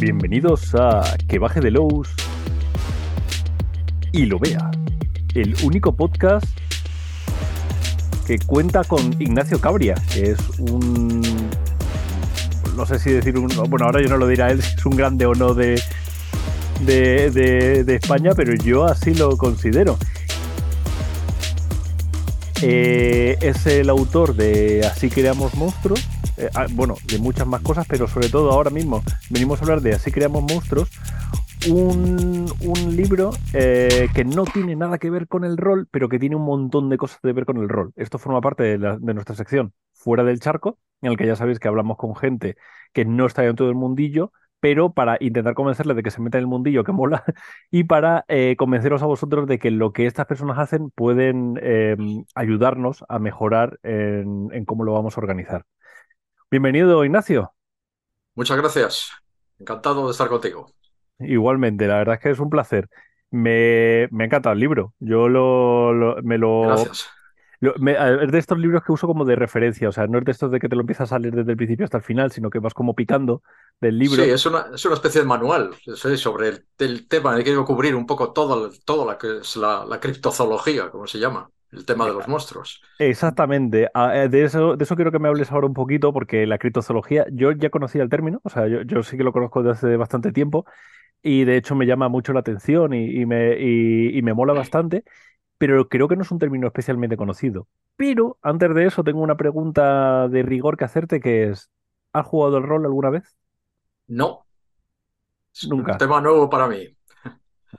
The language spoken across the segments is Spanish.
Bienvenidos a Que Baje de Lowe's y lo vea. El único podcast que cuenta con Ignacio Cabria, que es un. No sé si decir un. Bueno, ahora yo no lo dirá él, es un grande o no de, de, de, de España, pero yo así lo considero. Eh, es el autor de Así creamos monstruos, eh, ah, bueno, de muchas más cosas, pero sobre todo ahora mismo venimos a hablar de Así creamos monstruos, un, libro eh, que no tiene nada que ver con el rol, pero que tiene un montón de cosas que ver con el rol. Esto forma parte de, nuestra sección Fuera del Charco, en el que ya sabéis que hablamos con gente que no está dentro del mundillo, pero para intentar convencerles de que se meta en el mundillo que mola y para eh, convenceros a vosotros de que lo que estas personas hacen pueden eh, ayudarnos a mejorar en cómo lo vamos a organizar. Bienvenido, Ignacio. Muchas gracias. Encantado de estar contigo. Igualmente, la verdad es que es un placer. Me, me ha encantado el libro. Yo lo, lo- me lo, Gracias. lo- me- es de estos libros que uso como de referencia. O sea, no es de estos de que te lo empiezas a leer desde el principio hasta el final, sino que vas como picando del libro. Sí, es una, es una especie de manual sí, sobre el, el tema. He querido cubrir un poco todo, todo lo que es la, la criptozoología, como se llama, el tema de los monstruos. Exactamente. Ah, eh, De eso, de eso quiero que me hables ahora un poquito, porque la criptozoología, yo ya conocía el término, o sea, yo, yo sí que lo conozco desde hace bastante tiempo, y de hecho me llama mucho la atención y, y me, y, y me mola bastante, pero creo que no es un término especialmente conocido. Pero antes de eso, tengo una pregunta de rigor que hacerte, que es, ¿has jugado el rol alguna vez? No, es un Nunca. tema nuevo para mí.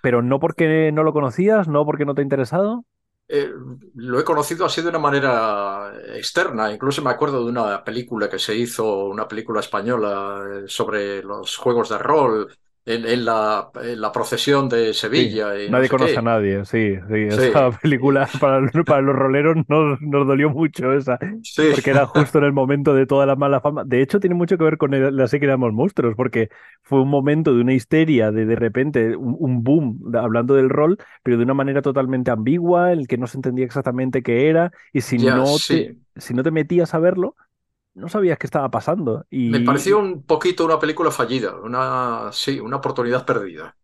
Pero no porque no lo conocías, no porque no te ha interesado. Eh, lo he conocido así de una manera externa. Incluso me acuerdo de una película que se hizo, una película española eh, sobre los juegos de rol en, en la, en la procesión de Sí, Sevilla no nadie sé conoce a nadie, sí, sí, Sí, esa película para, para los roleros nos, nos dolió mucho esa, porque era justo en el momento de toda la mala fama. De hecho, tiene mucho que ver con el- la serie que llamamos monstruos, porque fue un momento de una histeria, de de repente un, un boom de- hablando del rol, pero de una manera totalmente ambigua, el que no se entendía exactamente qué era, y si ya, no te, si no te metías a verlo, no sabías qué estaba pasando. Me Y pareció un poquito una película fallida, una, sí, una oportunidad perdida.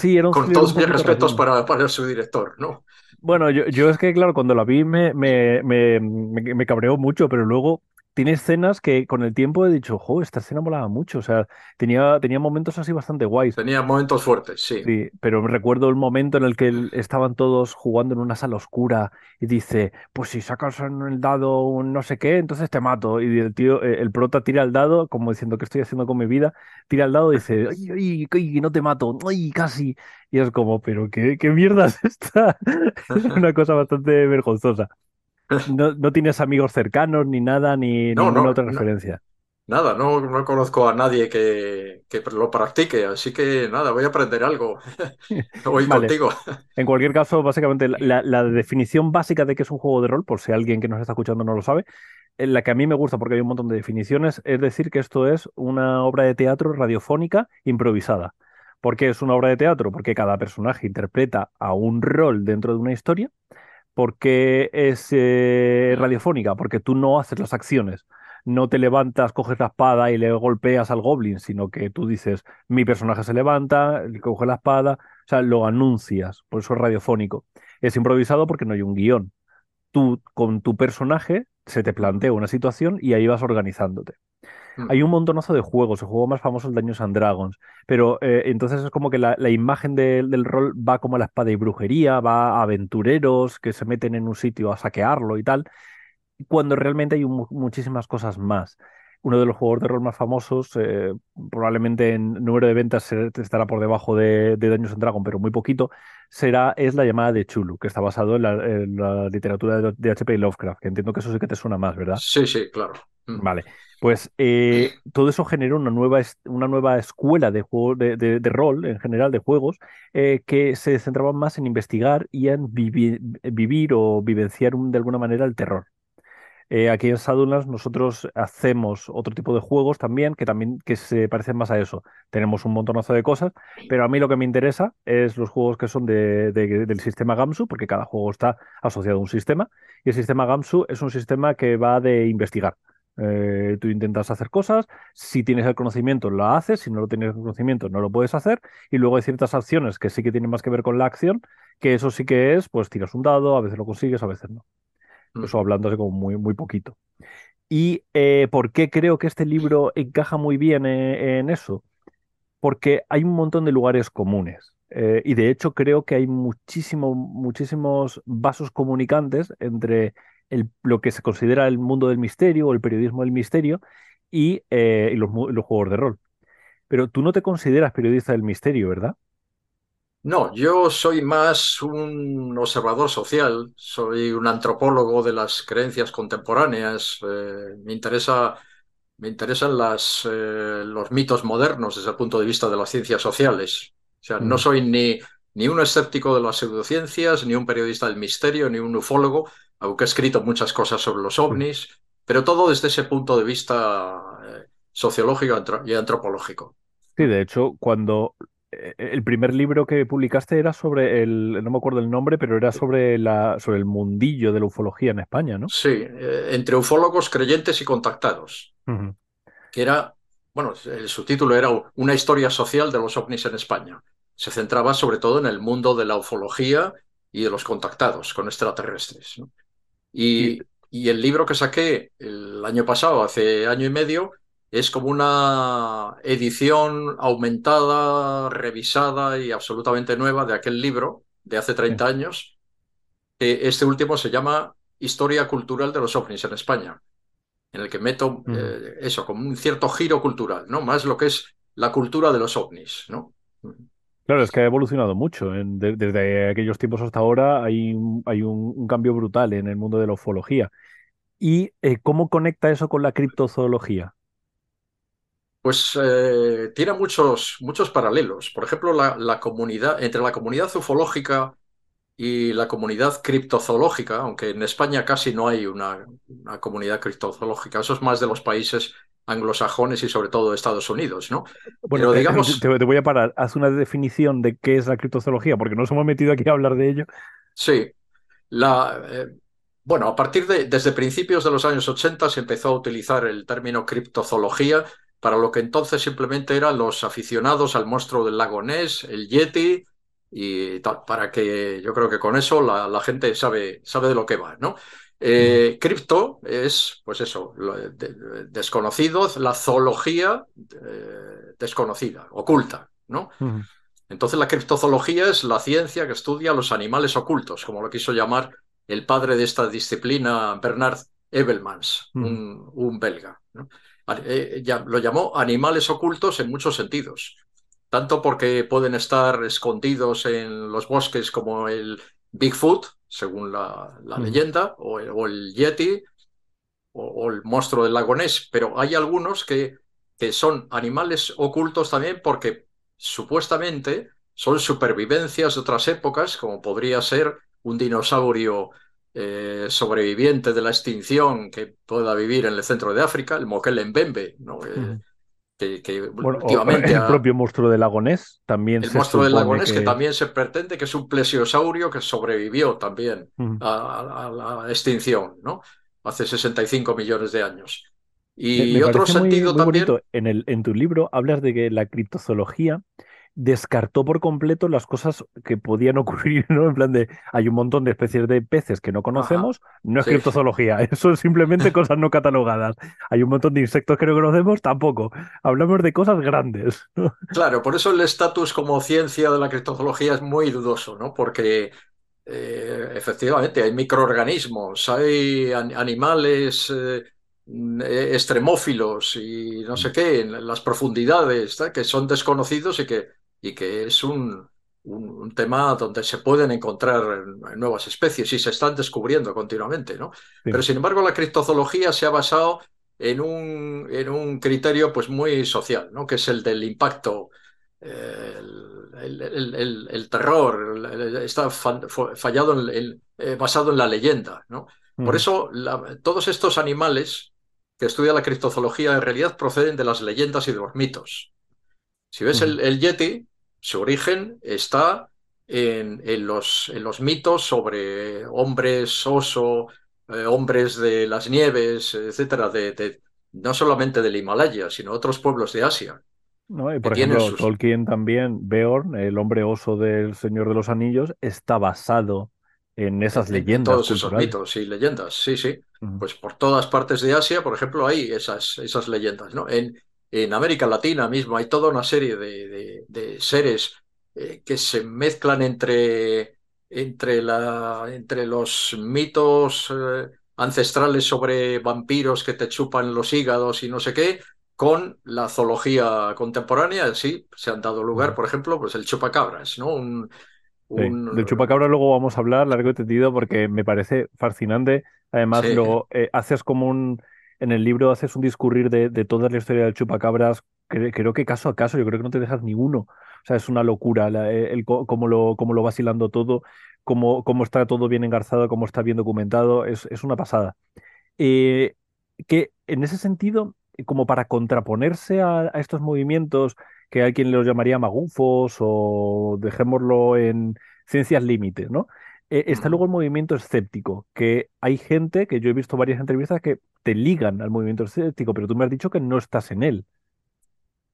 sí, era un Con todos mis respetos para, para su director, ¿no? Bueno, yo, yo es que, claro, cuando la vi me, me, me, me, me cabreó mucho, pero luego tiene escenas que con el tiempo he dicho, jo, esta escena molaba mucho, o sea, tenía, tenía momentos así bastante guays. Tenía momentos fuertes, sí. Sí, pero recuerdo el momento en el que estaban todos jugando en una sala oscura y dice, pues si sacas en el dado un no sé qué, entonces te mato. Y el tío, eh, el prota tira el dado, como diciendo, ¿qué estoy haciendo con mi vida? Tira el dado y dice, ay, ay, ay, no te mato, ay, casi. Y es como, pero ¿qué, qué mierda es esta? Es una cosa bastante vergonzosa. No, no tienes amigos cercanos ni nada, ni No, ninguna no, otra referencia. nada, no, no conozco a nadie que, que lo practique, así que nada, voy a aprender algo Vale. contigo. En cualquier caso, básicamente, la, la- la definición básica de qué es un juego de rol, por si alguien que nos está escuchando no lo sabe, en la que a mí me gusta porque hay un montón de definiciones, es decir que esto es una obra de teatro radiofónica improvisada. ¿Por qué es una obra de teatro? Porque cada personaje interpreta a un rol dentro de una historia. ¿Por qué es eh, radiofónica? Porque tú no haces las acciones. No te levantas, coges la espada y le golpeas al goblin, sino que tú dices, mi personaje se levanta, coge la espada, o sea, lo anuncias, por eso es radiofónico. Es improvisado porque no hay un guion. Tú con tu personaje se te plantea una situación y ahí vas organizándote. Mm. Hay un montonazo de juegos, el juego más famoso es Dungeons and Dragons, pero eh, entonces es como que la, imagen del- rol va como a la espada y brujería, va a aventureros que se meten en un sitio a saquearlo y tal, cuando realmente hay mu- muchísimas cosas más. Uno de los juegos de rol más famosos, eh, probablemente en número de ventas estará por debajo de, de Dungeons and Dragons, pero muy poquito, será, es la llamada de Chulu, que está basado en la, en la literatura de, de H.P. Lovecraft, que entiendo que eso sí que te suena más, ¿verdad? Sí, sí, claro. Mm. Vale, pues eh, todo eso generó una nueva, una nueva escuela de, juego, de, de- de rol, en general, de juegos, eh, que se centraban más en investigar y en vivi- vivir o vivenciar un- de alguna manera el terror. Eh, aquí en Shadowlands nosotros hacemos otro tipo de juegos también que también que se parecen más a eso. Tenemos un montonazo de cosas, pero a mí lo que me interesa es los juegos que son de- del sistema Gamsu, porque cada juego está asociado a un sistema, y el sistema Gamsu es un sistema que va de investigar. Eh, tú intentas hacer cosas, si tienes el conocimiento lo haces, si no lo tienes el conocimiento no lo puedes hacer, y luego hay ciertas acciones que sí que tienen más que ver con la acción, que eso sí que es, pues tiras un dado, a veces lo consigues, a veces no. Eso hablándose como muy, muy poquito. ¿Y eh, por qué creo que este libro encaja muy bien eh, en eso? Porque hay un montón de lugares comunes. Eh, y de hecho creo que hay muchísimo, muchísimos vasos comunicantes entre lo que se considera el mundo del misterio o el periodismo del misterio y, y los, los juegos de rol. Pero tú no te consideras periodista del misterio, ¿verdad? No, yo soy más un observador social, soy un antropólogo de las creencias contemporáneas, eh, me interesa, me interesan las, eh, los mitos modernos desde el punto de vista de las ciencias sociales. O sea, no soy ni, ni un escéptico de las pseudociencias, ni un periodista del misterio, ni un ufólogo, aunque he escrito muchas cosas sobre los ovnis, pero todo desde ese punto de vista eh, sociológico y antropológico. Sí, de hecho, cuando el primer libro que publicaste era sobre el, no me acuerdo el nombre, pero era sobre, la, sobre el mundillo de la ufología en España, ¿no? Sí, eh, entre ufólogos creyentes y contactados, que era, bueno, el subtítulo era Una historia social de los ovnis en España. Se centraba sobre todo en el mundo de la ufología y de los contactados con extraterrestres. y, y el libro que saqué el año pasado, hace año y medio, es como una edición aumentada, revisada y absolutamente nueva de aquel libro de hace 30 años. Este último se llama Historia Cultural de los OVNIs en España, en el que meto eh, eso, como un cierto giro cultural, ¿no? Más lo que es la cultura de los ovnis, ¿no? Claro, es que ha evolucionado mucho. desde aquellos tiempos hasta ahora hay, hay un, cambio brutal en el mundo de la ufología. ¿Y eh, cómo conecta eso con la criptozoología? Pues eh, tiene muchos, muchos paralelos. Por ejemplo, la, comunidad, entre la comunidad ufológica y la comunidad criptozoológica, aunque en España casi no hay una, comunidad criptozoológica, eso es más de los países anglosajones y sobre todo de Estados Unidos, ¿no? Bueno, Pero, digamos... te, voy a parar. Haz una definición de qué es la criptozoología, porque nos hemos metido aquí a hablar de ello. Sí. La, eh, bueno, a partir de desde principios de los años 80 se empezó a utilizar el término criptozoología para lo que entonces simplemente eran los aficionados al monstruo del lago Ness, el Yeti y tal, para que yo creo que con eso la, gente sabe, sabe de lo que va, ¿no? Eh, cripto es, pues eso, desconocido, la zoología eh, desconocida, oculta, ¿no? Entonces la criptozoología es la ciencia que estudia los animales ocultos, como lo quiso llamar el padre de esta disciplina, Bernard Ebbelmans, un, un, belga. ¿no? Eh, lo llamó animales ocultos en muchos sentidos, tanto porque pueden estar escondidos en los bosques como el Bigfoot, según la, leyenda, o el, Yeti, o, el monstruo del lago Ness, pero hay algunos que, que son animales ocultos también porque supuestamente son supervivencias de otras épocas, como podría ser un dinosaurio eh, sobreviviente de la extinción que pueda vivir en el centro de África, el Mokele Mbembe, ¿no? Eh, que, últimamente el propio monstruo del lagonés también el monstruo del lagonés que... también se pretende que es un plesiosaurio que sobrevivió también a, la extinción no hace 65 millones de años. Y otro sentido también en el en tu libro hablas de que la criptozoología descartó por completo las cosas que podían ocurrir, ¿no? En plan de, hay un montón de especies de peces que no conocemos, no es criptozoología, eso es simplemente cosas no catalogadas. Hay un montón de insectos que no conocemos, tampoco. Hablamos de cosas grandes. Claro, por eso el estatus como ciencia de la criptozoología es muy dudoso, ¿no? Porque eh, efectivamente hay microorganismos, hay animales... Eh, extremófilos y no sé qué, en las profundidades, que son desconocidos y que y que es un, un, tema donde se pueden encontrar nuevas especies y se están descubriendo continuamente, ¿no? Pero sin embargo la criptozoología se ha basado en un, en un criterio pues muy social, ¿no? Que es el del impacto, el, terror, está fallado en, eh, basado en la leyenda, ¿no? Por eso todos estos animales que estudia la criptozoología en realidad proceden de las leyendas y de los mitos. Si ves el, el, Yeti, su origen está en, los, en los, mitos sobre hombres oso, hombres de las nieves, etcétera, de, no solamente del Himalaya, sino otros pueblos de Asia. ¿no? Y por ejemplo, Tolkien también, Beorn, el hombre oso del Señor de los Anillos, está basado en esas leyendas. todos esos mitos y leyendas, sí, sí. Pues por todas partes de Asia, por ejemplo, hay esas, esas leyendas, ¿no? En, en América Latina mismo hay toda una serie de, de, seres eh, que se mezclan entre, entre, la, entre los mitos eh, ancestrales sobre vampiros que te chupan los hígados y no sé qué, con la zoología contemporánea, sí, se han dado lugar, por ejemplo, pues el chupacabras, ¿no? Un, del chupacabra luego vamos a hablar largo y tendido porque me parece fascinante. Además, luego eh, haces como un. En el libro haces un discurrir de, toda la historia del chupacabras. creo que caso a caso, yo creo que no te dejas ni uno. O sea, es una locura eh, el, cómo, lo, cómo lo vas hilando todo, cómo, cómo está todo bien engarzado, cómo está bien documentado. Es, es una pasada. Eh, que en ese sentido, como para contraponerse a, a estos movimientos que hay quien los llamaría magufos o dejémoslo en ciencias límites, ¿no? Eh, está luego el movimiento escéptico, que hay gente, que yo he visto varias entrevistas que te ligan al movimiento escéptico, pero tú me has dicho que no estás en él.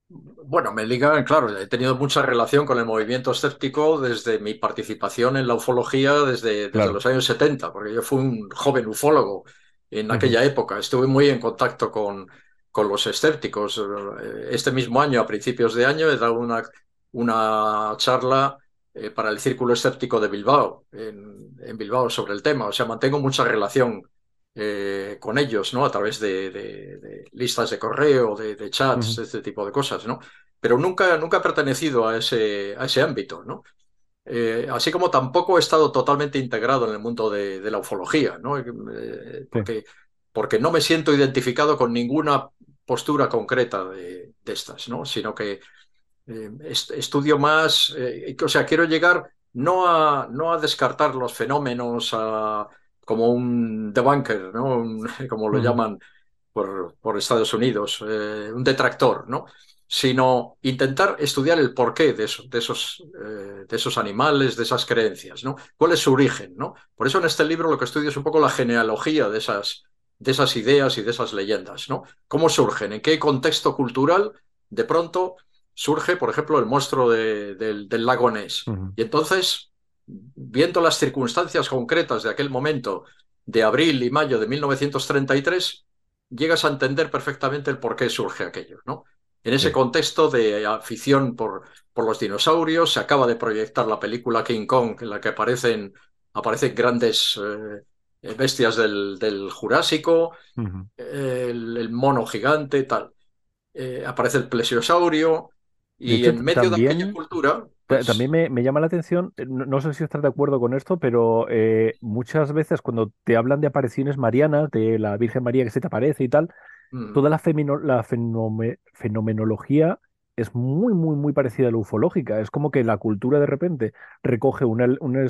Bueno, me ligan, claro, he tenido mucha relación con el movimiento escéptico desde mi participación en la ufología desde, los años 70, porque yo fui un joven ufólogo en aquella época. Estuve muy en contacto con, con los escépticos. Este mismo año, a principios de año, he dado una, una charla eh, para el Círculo Escéptico de Bilbao, en, Bilbao, sobre el tema. O sea, mantengo mucha relación eh, con ellos, ¿no? A través de, listas de correo, de, chats, este tipo de cosas, ¿no? Pero nunca, nunca he pertenecido a ese, a ese ámbito, ¿no? Eh, así como tampoco he estado totalmente integrado en el mundo de, la ufología, ¿no? porque, porque no me siento identificado con ninguna postura concreta de, estas, ¿no? sino que eh, estudio más, eh, o sea, quiero llegar no a, no a descartar los fenómenos como un debunker, ¿no? como lo llaman por, por, Estados Unidos, eh, un detractor, ¿no? sino intentar estudiar el porqué de, de, esos, de esos animales, de esas creencias, ¿no? ¿Cuál es su origen? ¿no? Por eso en este libro lo que estudio es un poco la genealogía de esas, de esas ideas y de esas leyendas, ¿no? ¿Cómo surgen? ¿En qué contexto cultural de pronto surge, por ejemplo, el monstruo del lago Ness? Y entonces, viendo las circunstancias concretas de aquel momento, de abril y mayo de 1933, llegas a entender perfectamente el por qué surge aquello, ¿no? En ese contexto de afición por, por, los dinosaurios, se acaba de proyectar la película King Kong, en la que aparecen, aparecen grandes eh, bestias del, Jurásico, el, mono gigante, tal. Eh, aparece el plesiosaurio y en medio de aquella cultura... Pues también me, llama la atención, eh, no, sé si estás de acuerdo con esto, pero muchas veces cuando te hablan de apariciones marianas, de la Virgen María que se te aparece y tal, mm. toda la, la fenomenología es muy, muy, muy parecida a la ufológica. Es como que la cultura de repente recoge un, un,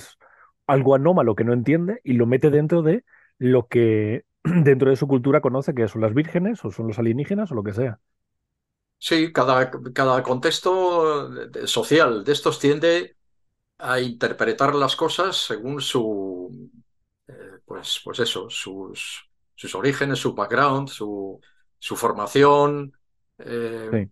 algo anómalo que no entiende y lo mete dentro de lo que dentro de su cultura conoce que son las vírgenes o son los alienígenas o lo que sea. Sí, cada, cada contexto social de estos tiende a interpretar las cosas según su, eh, pues, pues eso, sus, sus orígenes, su background, su, su formación. Eh,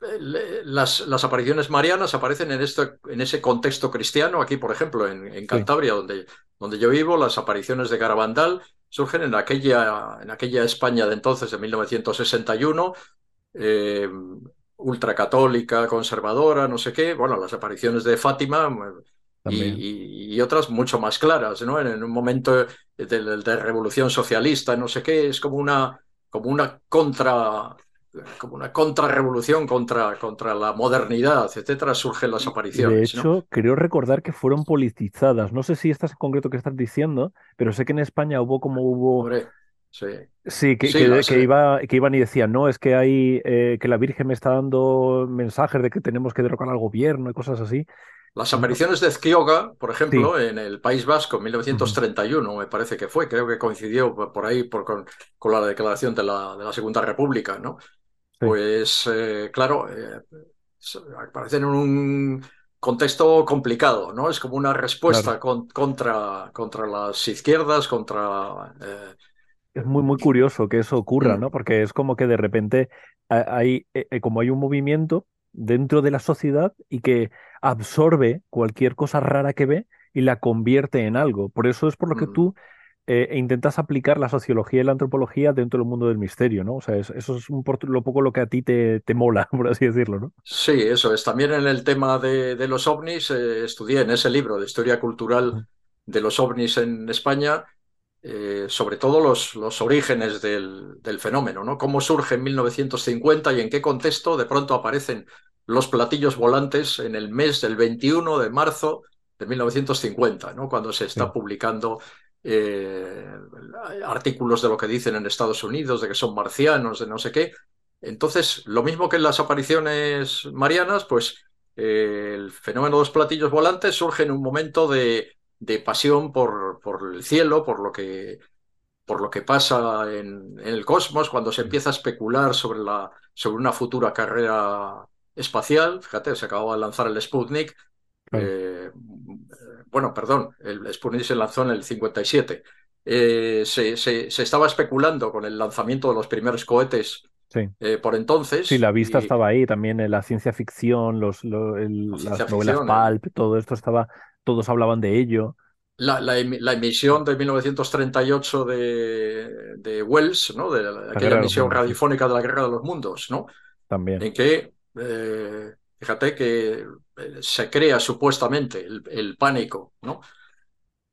las, las, apariciones marianas aparecen en, este, en ese contexto cristiano. Aquí, por ejemplo, en, Cantabria, donde, donde yo vivo, las apariciones de Garabandal surgen en aquella, en aquella España de entonces, de 1961, eh, ultracatólica, conservadora, no sé qué. Bueno, las apariciones de Fátima y, y, otras mucho más claras, ¿no? En, un momento de, de, revolución socialista, no sé qué, es como una, como una contra como una contrarrevolución contra, contra la modernidad, etcétera, surgen las apariciones. De hecho, creo recordar que fueron politizadas. No sé si estás en concreto que estás diciendo, pero sé que en España hubo como hubo. Sí. Sí, que, que, iba, que iban y decían, no, es que hay eh, que la Virgen me está dando mensajes de que tenemos que derrocar al gobierno y cosas así. Las apariciones de Ezquioga, por ejemplo, en el País Vasco en 1931, me parece que fue, creo que coincidió por ahí por, con, con, la declaración de la, de la Segunda República, ¿no? Pues eh, claro, eh, aparecen en un, contexto complicado, ¿no? Es como una respuesta Claro. con- contra, contra las izquierdas, contra... Es muy, muy curioso que eso ocurra, mm, ¿no? Porque es como que de repente ha- hay, eh, eh, como hay un movimiento dentro de la sociedad y que absorbe cualquier cosa rara que ve y la convierte en algo. Por eso es por lo que mm. tú eh, intentas aplicar la sociología y la antropología dentro del mundo del misterio, ¿no? O sea, es- eso es un lo poco lo que a ti te, te mola, por así decirlo, ¿no? Sí, eso es. También en el tema de, de los ovnis, eh, estudié en ese libro de historia cultural de los ovnis en España, eh, sobre todo los, los orígenes del, del fenómeno, ¿no? Cómo surge en 1950 y en qué contexto de pronto aparecen los platillos volantes en el mes del 21 de marzo de 1950, ¿no? Cuando se está publicando eh, artículos de lo que dicen en Estados Unidos, de que son marcianos, de no sé qué. Entonces, lo mismo que en las apariciones marianas, pues eh, el fenómeno de los platillos volantes surge en un momento de, de pasión por, por el cielo, por lo que, por lo que pasa en, en el cosmos, cuando se sí, empieza a especular sobre, la, sobre una futura carrera espacial. Fíjate, se acababa de lanzar el Sputnik. eh, bueno, perdón, el Sputnik se lanzó en el 57. Eh, se, se, se estaba especulando con el lanzamiento de los primeros cohetes Sí. eh, por Sí, entonces la vista y estaba ahí, también eh, la ciencia ficción, los, el- las novelas ficción, pulp, todo esto estaba, todos hablaban de ello. la, la, la emisión de 1938 de, de Wells, ¿no? de la- La aquella emisión radiofónica de la Guerra de los Mundos, ¿no? también. en que, eh, fíjate que eh, se crea supuestamente el, el pánico, ¿no?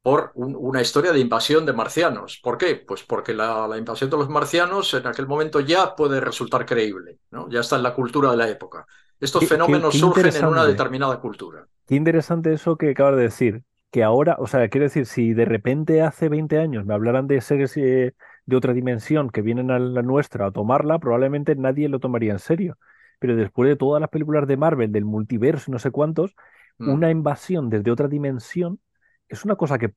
por un- una historia de invasión de marcianos. ¿Por qué? Pues porque la, invasión de los marcianos en aquel momento ya puede resultar creíble, ¿no? Ya está en la cultura de la época. Estos Qué, fenómenos qué surgen en una determinada cultura. Qué interesante eso que acabas de decir, que ahora, o sea, quiero decir, si de repente hace 20 años me hablaran de seres eh, de otra dimensión que vienen a la nuestra a tomarla, probablemente nadie lo tomaría en serio. Pero después de todas las películas de Marvel, del multiverso y no sé cuántos, Mm. una invasión desde otra dimensión es una cosa que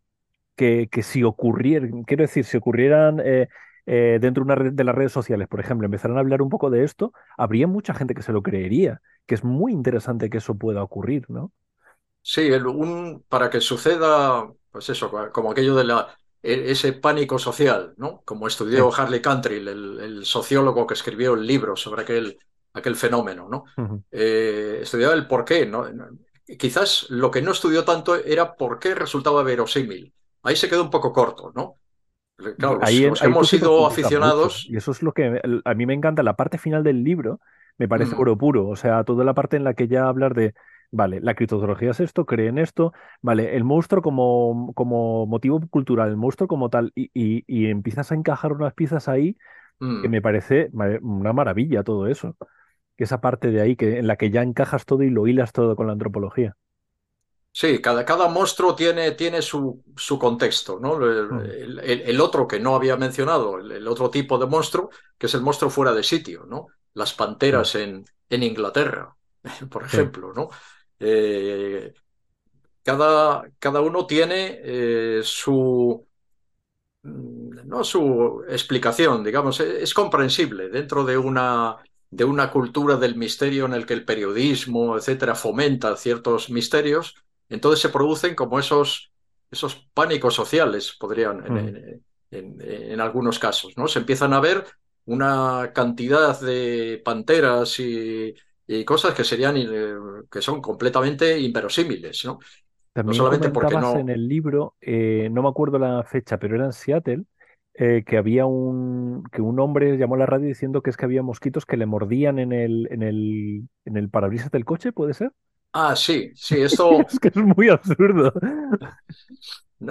que, que si ocurriera, quiero decir, si ocurrieran eh, eh, dentro de, una red- de las redes sociales, por ejemplo, empezaran a hablar un poco de esto, habría mucha gente que se lo creería, que es muy interesante que eso pueda ocurrir, ¿no? Sí, el- un, para que suceda, pues eso, como aquello de la, e- ese pánico social, ¿no? Como Sí. estudió Harley Cantrell, el, el sociólogo que escribió el libro sobre aquel, aquel fenómeno, ¿no? Ujú. Eh, estudiaba el por qué, ¿no? Quizás lo que no estudió tanto era por qué resultaba verosímil. Ahí se quedó un poco corto, ¿no? Claro, los, Ahí, en- los que ahí tú hemos sido profundizas mucho, aficionados, y eso es lo que a mí me encanta. La parte final del libro me parece mm, oro puro, o sea, toda la parte en la que ya hablar de, vale, la criptozoología es esto, creen esto, vale, el monstruo como, como motivo cultural, el monstruo como tal, y, y, y empiezas a encajar unas piezas ahí que mm, me parece una maravilla todo eso. Esa parte de ahí que, en la que ya encajas todo y lo hilas todo con la antropología. Sí, cada, cada monstruo tiene, tiene su, su contexto, ¿no? Mm, El, el- el otro que no había mencionado, el, el otro tipo de monstruo, que es el monstruo fuera de sitio, ¿no? Las sí, panteras en, en Inglaterra, por ejemplo, ¿no? Eh, cada, cada uno tiene eh, su, mm, no su explicación, digamos, es, es comprensible dentro de una, de una cultura del misterio en el que el periodismo, etcétera, fomenta ciertos misterios, entonces se producen como esos, esos pánicos sociales, podrían, en, Mm. en- en- en algunos casos, ¿no? Se empiezan a ver una cantidad de panteras y, y cosas que serían, eh, que son completamente inverosímiles, ¿no? No solamente porque comentabas en no, el libro, eh, no me acuerdo la fecha, pero era en Seattle, eh, que había un, que un hombre llamó a la radio diciendo que es que había mosquitos que le mordían en el, en el, en el parabrisas del coche, ¿puede ser? Ah, sí, sí, esto Es que es muy absurdo.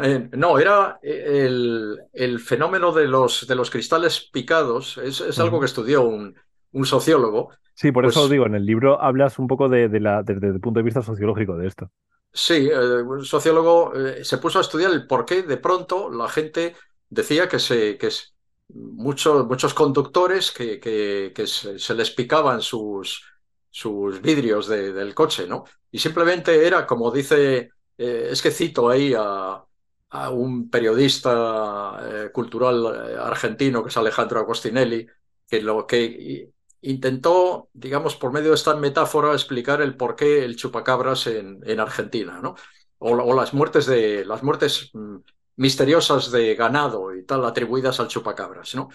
Eh, no, era el, el fenómeno de los, de los cristales picados, es, es algo que estudió un, un sociólogo. Sí, por eso Pues digo, en el libro hablas un poco de, de la, desde el punto de vista sociológico de esto. sí, eh, un sociólogo eh, se puso a estudiar el por qué de pronto la gente decía que, se, que es- mucho- muchos conductores que, que- que se, se les picaban sus, sus vidrios de- del coche, ¿no? Y simplemente era, como dice, eh, es que cito ahí a, a un periodista cultural argentino que es Alejandro Agostinelli, que lo que intentó, digamos, por medio de esta metáfora, explicar el por qué el chupacabras en, en Argentina, ¿no? O, o, las muertes de las muertes mm, misteriosas de ganado y tal atribuidas al chupacabras, ¿no?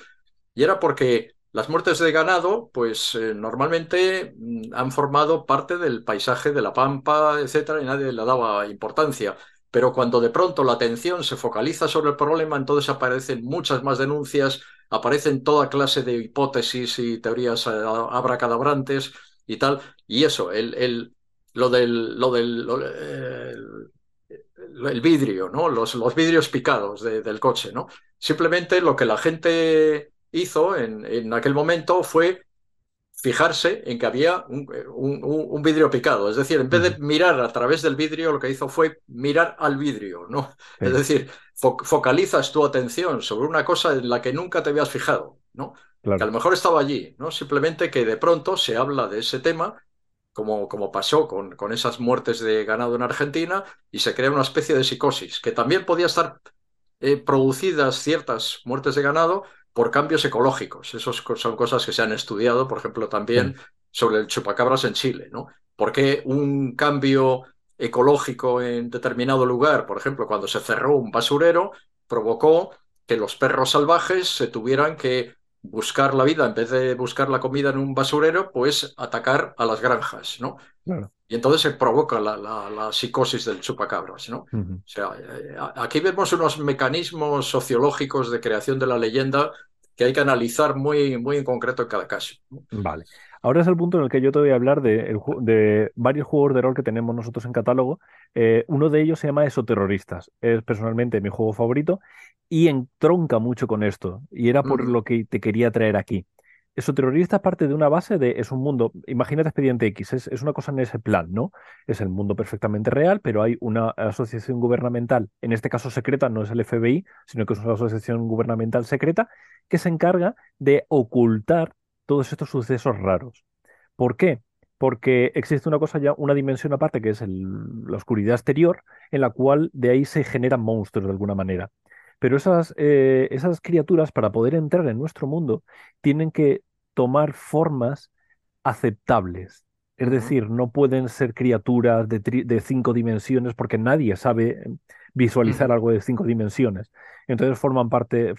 Y era porque las muertes de ganado, pues eh, normalmente mm, han formado parte del paisaje de la pampa, etcétera, y nadie le daba importancia. Pero cuando de pronto la atención se focaliza sobre el problema, entonces aparecen muchas más denuncias, aparecen toda clase de hipótesis y teorías eh, abracadabrantes y tal. Y eso, el, el, lo del, lo del el vidrio, ¿no? Los, los vidrios picados del coche, ¿no? Simplemente lo que la gente hizo en, en aquel momento fue fijarse en que había un, un, vidrio picado. Es decir, en vez de mirar a través del vidrio, lo que hizo fue mirar al vidrio, ¿no? Es decir, focalizas tu atención sobre una cosa en la que nunca te habías fijado, ¿no? Que a lo mejor estaba allí, ¿no? Simplemente que de pronto se habla de ese tema como, como pasó con, con, esas muertes de ganado en Argentina, y se crea una especie de psicosis, que también podía estar eh, producidas ciertas muertes de ganado por cambios ecológicos. Esos son cosas que se han estudiado, por ejemplo, también sobre el chupacabras en Chile, ¿no? Porque un cambio ecológico en determinado lugar, por ejemplo, cuando se cerró un basurero, provocó que los perros salvajes se tuvieran que buscar la vida en vez de buscar la comida en un basurero, pues atacar a las granjas, ¿no? Y entonces se provoca la, la, psicosis del chupacabras, ¿no? O sea, eh, aquí vemos unos mecanismos sociológicos de creación de la leyenda que hay que analizar muy, muy en concreto en cada caso. Vale. Ahora es el punto en el que yo te voy a hablar de, de varios juegos de rol que tenemos nosotros en catálogo. Eh, uno de ellos se llama Esoterroristas. Es personalmente mi juego favorito y entronca mucho con esto. Y era por lo que te quería traer aquí. Esoterroristas parte de una base de, es un mundo, imagínate Expediente X, es, es, una cosa en ese plan, ¿no? Es el mundo perfectamente real, pero hay una asociación gubernamental, en este caso secreta, no es el FBI, sino que es una asociación gubernamental secreta, que se encarga de ocultar todos estos sucesos raros. ¿Por qué? Porque existe una cosa ya, una dimensión aparte, que es la oscuridad exterior, en la cual de ahí se generan monstruos de alguna manera. Pero esas, eh, esas criaturas, para poder entrar en nuestro mundo, tienen que tomar formas aceptables. Es decir, no pueden ser criaturas de, de, cinco dimensiones porque nadie sabe visualizar algo de cinco dimensiones. Entonces forman parte,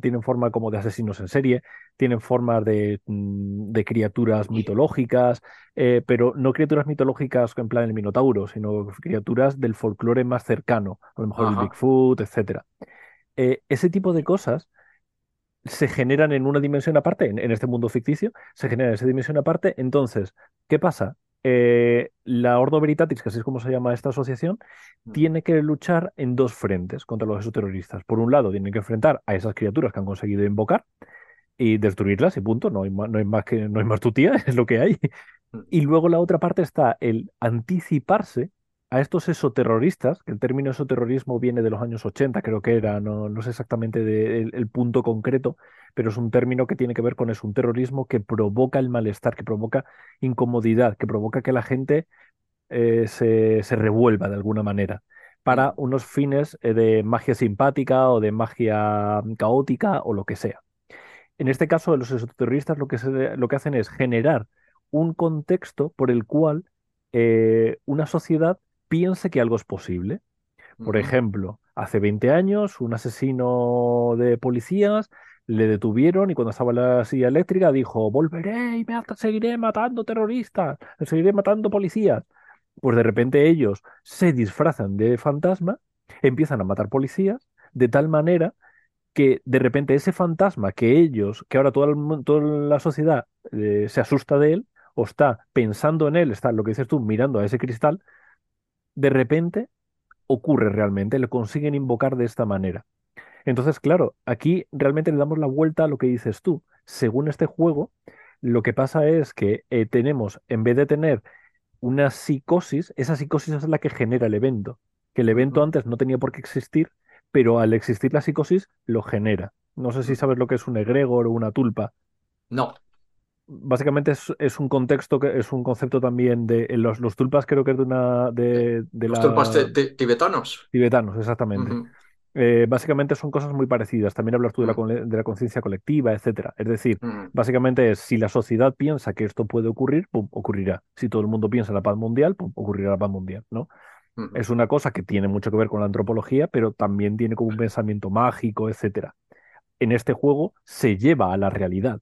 tienen forma como de asesinos en serie, tienen forma de, mm, de criaturas mitológicas, eh, pero no criaturas mitológicas en plan el Minotauro, sino criaturas del folclore más cercano, a lo mejor el Bigfoot, etc. Eh, ese tipo de cosas se generan en una dimensión aparte, en, en, este mundo ficticio, se generan en esa dimensión aparte. Entonces, ¿qué pasa? Eh, la Ordo Veritatis, que así es como se llama esta asociación, mm. tiene que luchar en dos frentes contra los exoterroristas. Por un lado, tienen que enfrentar a esas criaturas que han conseguido invocar y destruirlas y punto. No hay más, no hay más que no hay más tutía, es lo que hay. Mm. Y luego la otra parte está el anticiparse a estos esoterroristas, que el término esoterrorismo viene de los años 80, creo que era, no, no sé exactamente el punto concreto, pero es un término que tiene que ver con eso, un terrorismo que provoca el malestar, que provoca incomodidad, que provoca que la gente eh, se, se, revuelva de alguna manera para unos fines eh, de magia simpática o de magia caótica o lo que sea. En este caso, los esoterroristas lo que, lo que hacen es generar un contexto por el cual eh, una sociedad piense que algo es posible. Por ejemplo, hace 20 años, un asesino de policías le detuvieron y cuando estaba en la silla eléctrica dijo, volveré y me seguiré matando terroristas, seguiré matando policías. Pues de repente ellos se disfrazan de fantasma, empiezan a matar policías, de tal manera que de repente ese fantasma que ellos, que ahora toda, toda la sociedad eh, se asusta de él, o está pensando en él, está lo que dices tú, mirando a ese cristal, de repente ocurre realmente, le consiguen invocar de esta manera. Entonces, claro, aquí realmente le damos la vuelta a lo que dices tú. Según este juego, lo que pasa es que eh, tenemos, en vez de tener una psicosis, esa psicosis es la que genera el evento. Que el evento antes no tenía por qué existir, pero al existir la psicosis lo genera. No sé si sabes lo que es un egregor o una tulpa. No básicamente es, un contexto, que es un concepto también de los, los tulpas, creo que es de una. De, los tulpas tibetanos. Tibetanos, exactamente. Eh, básicamente son cosas muy parecidas. También hablas tú de la, Mm, cole- de la conciencia colectiva, etcétera. Es decir, mm, básicamente es si la sociedad piensa que esto puede ocurrir, pum, ocurrirá. Si todo el mundo piensa en la paz mundial, pum, ocurrirá la paz mundial, ¿no? mm, Es una cosa que tiene mucho que ver con la antropología, pero también tiene como un pensamiento mágico, etcétera. En este juego se lleva a la realidad.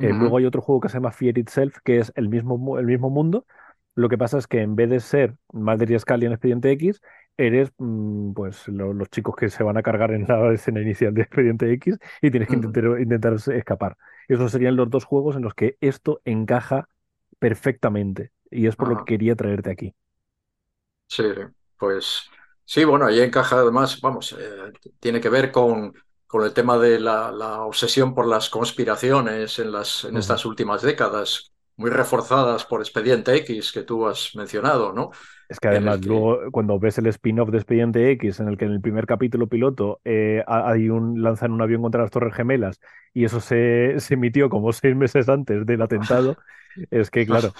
Eh, luego hay otro juego que se llama Fear Itself, que es el mismo, el mismo mundo. Lo que pasa es que en vez de ser Mulder y Scully en Expediente X, eres mm, pues lo- los chicos que se van a cargar en la escena inicial de Expediente X y tienes que intentar, intentar escapar. Esos serían los dos juegos en los que esto encaja perfectamente. Y es por lo que quería traerte aquí. Sí, pues sí, bueno, ahí encaja además, vamos, eh, tiene que ver con, con el tema de la, la obsesión por las conspiraciones en las, en estas últimas décadas, muy reforzadas por Expediente X que tú has mencionado, ¿no? Es que además que, luego cuando ves el spin-off de Expediente X, en el que en el primer capítulo piloto eh, ha- hay un, lanzan un avión contra las Torres Gemelas y eso se, se emitió como seis meses antes del atentado, es que claro,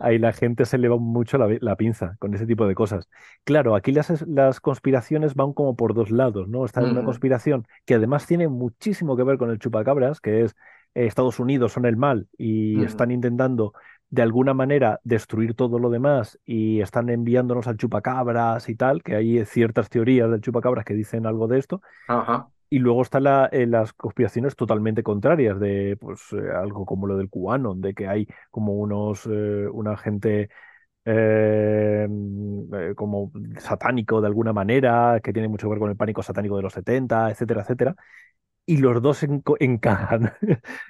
ahí la gente se le va mucho la, la pinza con ese tipo de cosas. Claro, aquí las, las conspiraciones van como por dos lados, ¿no? Está una Ujú, conspiración que además tiene muchísimo que ver con el chupacabras, que es eh, Estados Unidos son el mal y están intentando de alguna manera destruir todo lo demás y están enviándonos al chupacabras y tal, que hay ciertas teorías del chupacabras que dicen algo de esto, ajá, y luego están la- eh, las conspiraciones totalmente contrarias de pues eh, algo como lo del QAnon, de que hay como unos eh, una gente eh, mm, como satánico de alguna manera, que tiene mucho que ver con el pánico satánico de los 70 etcétera, etcétera y los dos encajan.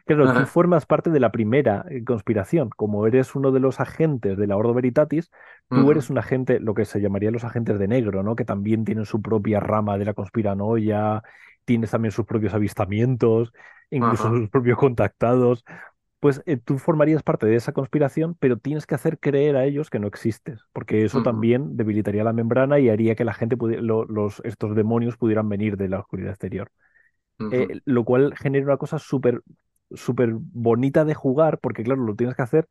Claro, tú formas parte de la primera conspiración. Como eres uno de los agentes de la Ordo Veritatis, tú eres un agente, lo que se llamaría los agentes de negro, ¿no? Que también tienen su propia rama de la conspiranoia, tienes también sus propios avistamientos, incluso ajá, sus propios contactados. Pues eh, tú formarías parte de esa conspiración, pero tienes que hacer creer a ellos que no existes, porque eso también debilitaría la membrana y haría que la gente, lo- los, estos demonios pudieran venir de la oscuridad exterior eh, lo cual genera una cosa súper súper bonita de jugar, porque claro, lo tienes que hacer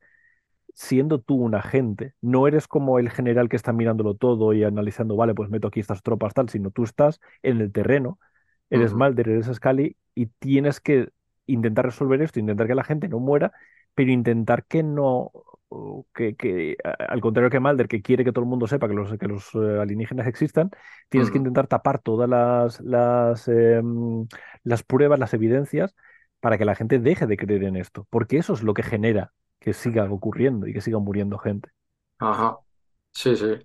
siendo tú un agente. No eres como el general que está mirándolo todo y analizando, vale, pues meto aquí estas tropas, tal, sino tú estás en el terreno, eres Mulder, eres Scully, y tienes que intentar resolver esto, intentar que la gente no muera, pero intentar que no... Que, que, al contrario que Mulder, que quiere que todo el mundo sepa que los, que los eh, alienígenas existan, tienes que intentar tapar todas las, las, em, las pruebas, las evidencias, para que la gente deje de creer en esto, porque eso es lo que genera que siga ocurriendo y que siga muriendo gente. Ajá, sí, sí.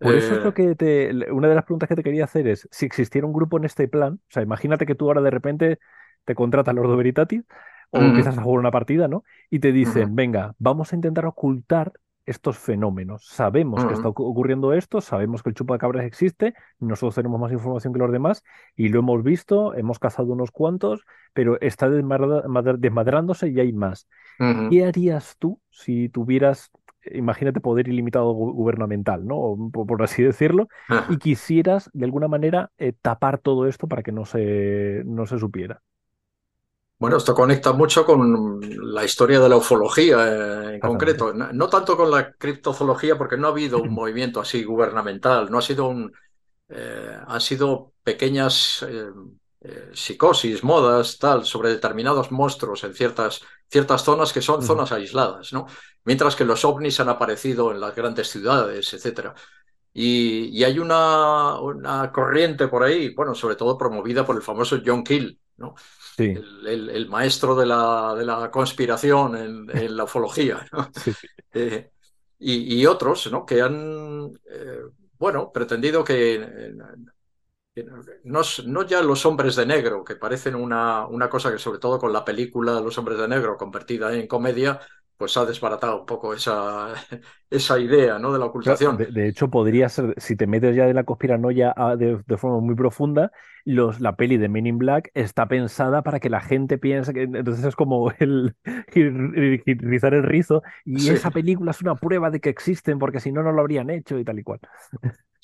Por eso es lo Eh, que te, una de las preguntas que te quería hacer es, si existiera un grupo en este plan, o sea, imagínate que tú ahora de repente te contratas Lordo Veritatis o empiezas a jugar una partida, ¿no? Y te dicen, venga, vamos a intentar ocultar estos fenómenos. Sabemos que está ocurriendo esto, sabemos que el chupacabras existe, nosotros tenemos más información que los demás y lo hemos visto, hemos cazado unos cuantos, pero está desmadra- desmadrándose y hay más. ¿Qué harías tú si tuvieras, imagínate, poder ilimitado gu- gubernamental, ¿no? Por, así decirlo, y quisieras de alguna manera eh, tapar todo esto para que no se, no se supiera? Bueno, esto conecta mucho con la historia de la ufología eh, en concreto. No, no tanto con la criptozoología, porque no ha habido un movimiento así gubernamental, no ha sido un, eh, han sido pequeñas psicosis, modas, tal, sobre determinados monstruos en ciertas, ciertas zonas que son zonas aisladas, ¿no? Mientras que los ovnis han aparecido en las grandes ciudades, etcétera. Y, y hay una, una corriente por ahí, bueno, sobre todo promovida por el famoso John Keel, ¿no? Sí, el, el- el maestro de la, de la conspiración en, en la ufología, ¿no? sí. Eh, y, y otros, ¿no? Que han, eh, bueno, pretendido que no, no ya los hombres de negro, que parecen una, una cosa que sobre todo con la película Los hombres de negro convertida en comedia, pues ha desbaratado un poco esa, esa idea, ¿no? De la ocultación. De, de hecho, podría ser, si te metes ya de la conspiranoia a- de, de forma muy profunda, los, la peli de Men in Black está pensada para que la gente piense que entonces es como el ri- ri- rizar el rizo y Sí, esa película es una prueba de que existen porque si no, no lo habrían hecho y tal y cual.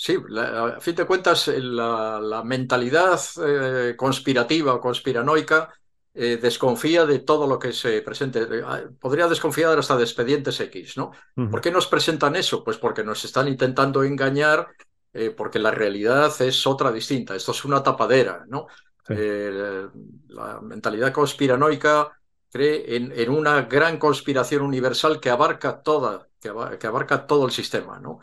Sí, la- a fin de cuentas, la, la mentalidad eh, conspirativa o conspiranoica eh, desconfía de todo lo que se presente. Eh, ah, Podría desconfiar hasta de expedientes X, ¿no? ¿Por qué nos presentan eso? Pues porque nos están intentando engañar eh, porque la realidad es otra distinta. Esto es una tapadera, ¿no? Sí. La mentalidad conspiranoica cree en, en, una gran conspiración universal que abarca toda, que abarca todo el sistema, ¿no?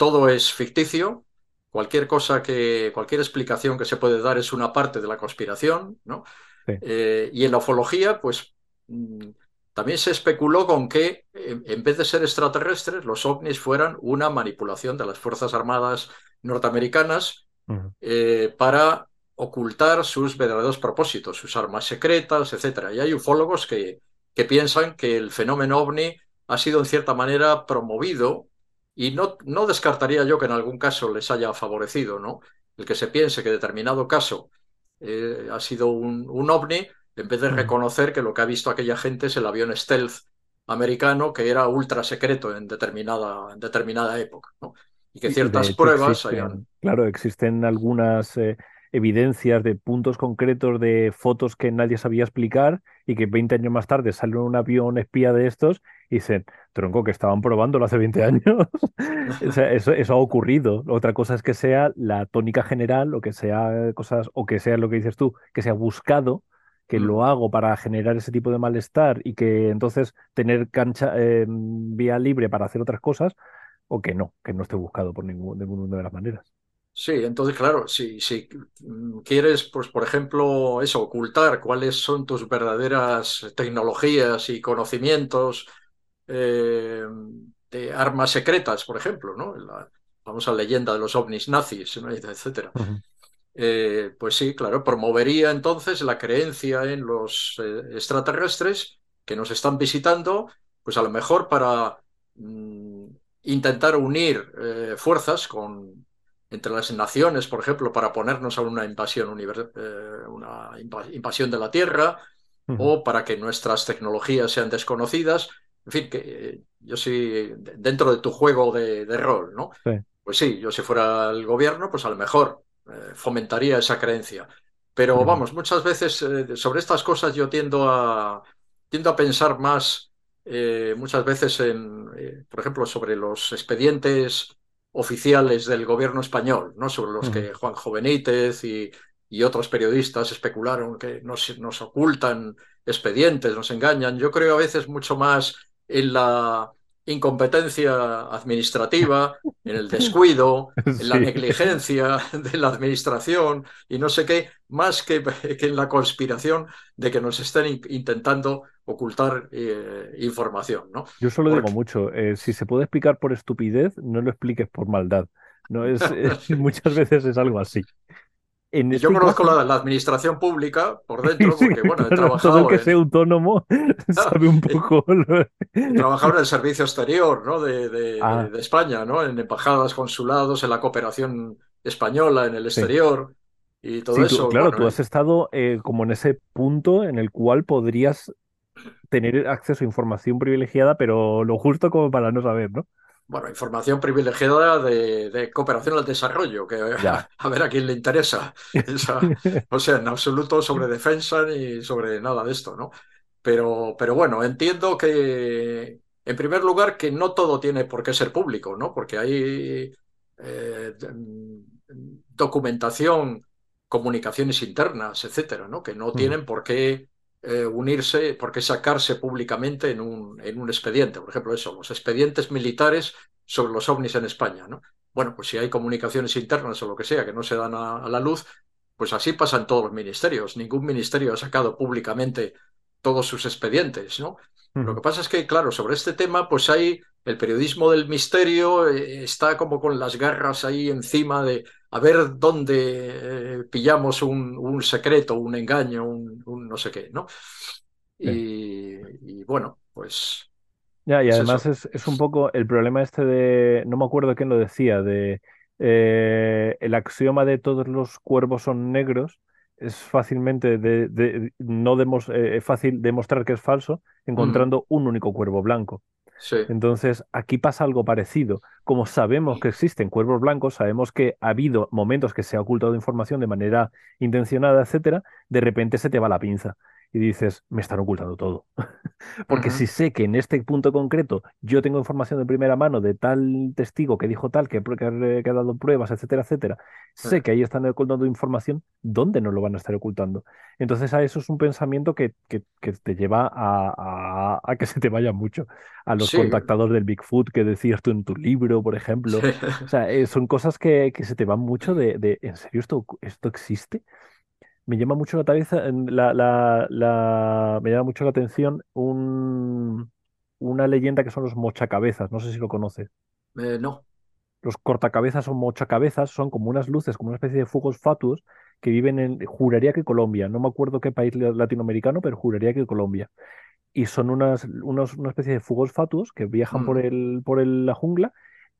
Todo es ficticio, cualquier cosa que, cualquier explicación que se puede dar es una parte de la conspiración, ¿no? Sí. Eh, y en la ufología, pues mm, también se especuló con que en vez de ser extraterrestres, los ovnis fueran una manipulación de las Fuerzas Armadas norteamericanas uh -huh. eh, para ocultar sus verdaderos propósitos, sus armas secretas, etc. Y hay ufólogos que, que piensan que el fenómeno ovni ha sido en cierta manera promovido y no, no descartaría yo que en algún caso les haya favorecido, ¿no? El que se piense que determinado caso eh, ha sido un, un, ovni, en vez de reconocer que lo que ha visto aquella gente es el avión stealth americano que era ultra secreto en determinada, en determinada época, ¿no? Y que ciertas pruebas existen, hayan... Claro, existen algunas eh, evidencias de puntos concretos de fotos que nadie sabía explicar y que 20 años más tarde sale un avión espía de estos y dicen, tronco, que estaban probándolo hace 20 años. o sea, eso, eso, ha ocurrido. Otra cosa es que sea la tónica general o que sea cosas, o que sea lo que dices tú, que sea buscado, que mm. lo hago para generar ese tipo de malestar y que entonces tener cancha, eh, vía libre para hacer otras cosas, o que no, que no esté buscado por ningún, de ninguna de las maneras. Sí, entonces, claro, si, si quieres, pues, por ejemplo, eso, ocultar cuáles son tus verdaderas tecnologías y conocimientos eh, de armas secretas, por ejemplo, ¿no? La famosa leyenda de los ovnis nazis, etcétera. Uh -huh. eh, pues sí, claro, promovería entonces la creencia en los eh, extraterrestres que nos están visitando, pues a lo mejor para mm, intentar unir fuerzas con entre las naciones, por ejemplo, para ponernos a una invasión, eh, una invasión de la Tierra, uh -huh. o para que nuestras tecnologías sean desconocidas. En fin, que eh, yo sí, dentro de tu juego de, de rol, ¿no? Sí. Pues sí, yo si fuera el gobierno, pues a lo mejor eh, fomentaría esa creencia. Pero uh -huh. vamos, muchas veces sobre estas cosas yo tiendo a, tiendo a pensar más, muchas veces, en, por ejemplo, sobre los expedientes oficiales del gobierno español, ¿no? sobre los que Juan Jovenítez y, y, otros periodistas especularon que nos, nos, ocultan expedientes, nos engañan. Yo creo a veces mucho más en la incompetencia administrativa, en el descuido, sí. en la negligencia de la administración y no sé qué, más que, que en la conspiración de que nos estén in intentando ocultar eh, información. ¿no? Yo solo Porque... digo mucho, eh, si se puede explicar por estupidez, no lo expliques por maldad. No es, es muchas veces es algo así. En este yo conozco caso... la, la, administración pública por dentro, porque bueno, he trabajado. Todo el que en... sea autónomo sabe un poco. He trabajado en el servicio exterior ¿no? de, de, ah. de, España, ¿no? en embajadas, consulados, en la cooperación española en el exterior sí. y todo sí, eso. Tú, claro, bueno, tú has estado eh, como en ese punto en el cual podrías tener acceso a información privilegiada, pero lo justo como para no saber, ¿no? Bueno, información privilegiada de, de, cooperación al desarrollo, que a, a, ver a quién le interesa. Esa, o sea, en absoluto sobre defensa ni sobre nada de esto, ¿no? Pero, pero bueno, entiendo que, en primer lugar, que no todo tiene por qué ser público, ¿no? Porque hay eh, documentación, comunicaciones internas, etcétera, ¿no? Que no tienen por qué eh, unirse, por qué sacarse públicamente en un, en un expediente. Por ejemplo, eso, los expedientes militares sobre los ovnis en España, ¿no? Bueno, pues si hay comunicaciones internas o lo que sea que no se dan a, a la luz, pues así pasan todos los ministerios. Ningún ministerio ha sacado públicamente todos sus expedientes, ¿no? Lo que pasa es que, claro, sobre este tema, pues hay el periodismo del misterio, eh, está como con las garras ahí encima de a ver dónde eh, pillamos un, un, secreto, un engaño, un, no sé qué, ¿no? Y, y, bueno, pues... Ya, y es además es, es, un poco el problema este de, no me acuerdo quién lo decía, de eh, el axioma de todos los cuervos son negros, es fácilmente de, de, no demos, eh, fácil demostrar que es falso encontrando mm. un único cuervo blanco. Entonces, aquí pasa algo parecido. Como sabemos que existen cuervos blancos, sabemos que ha habido momentos que se ha ocultado información de manera intencionada, etcétera, de repente se te va la pinza y dices, me están ocultando todo. Porque si sé que en este punto concreto yo tengo información de primera mano de tal testigo que dijo tal, que, que ha dado pruebas, etcétera, etcétera, sé que ahí están ocultando información, ¿dónde no lo van a estar ocultando? Entonces a eso es un pensamiento que, que, te lleva a, a, que se te vaya mucho. A los contactadores del Bigfoot que decías tú en tu libro, por ejemplo. O sea, eh, son cosas que, que, se te van mucho de, de ¿en serio esto, esto existe? Me llama mucho la, cabeza, la, la, me llama mucho la atención un, una leyenda que son los mochacabezas. No sé si lo conoces. Eh, no. Los cortacabezas o mochacabezas son como unas luces, como una especie de fugos fatuos que viven en, juraría que Colombia, no me acuerdo qué país latinoamericano, pero juraría que Colombia. Y son unas, unos, una especie de fugos fatuos que viajan por, mm. el, por la jungla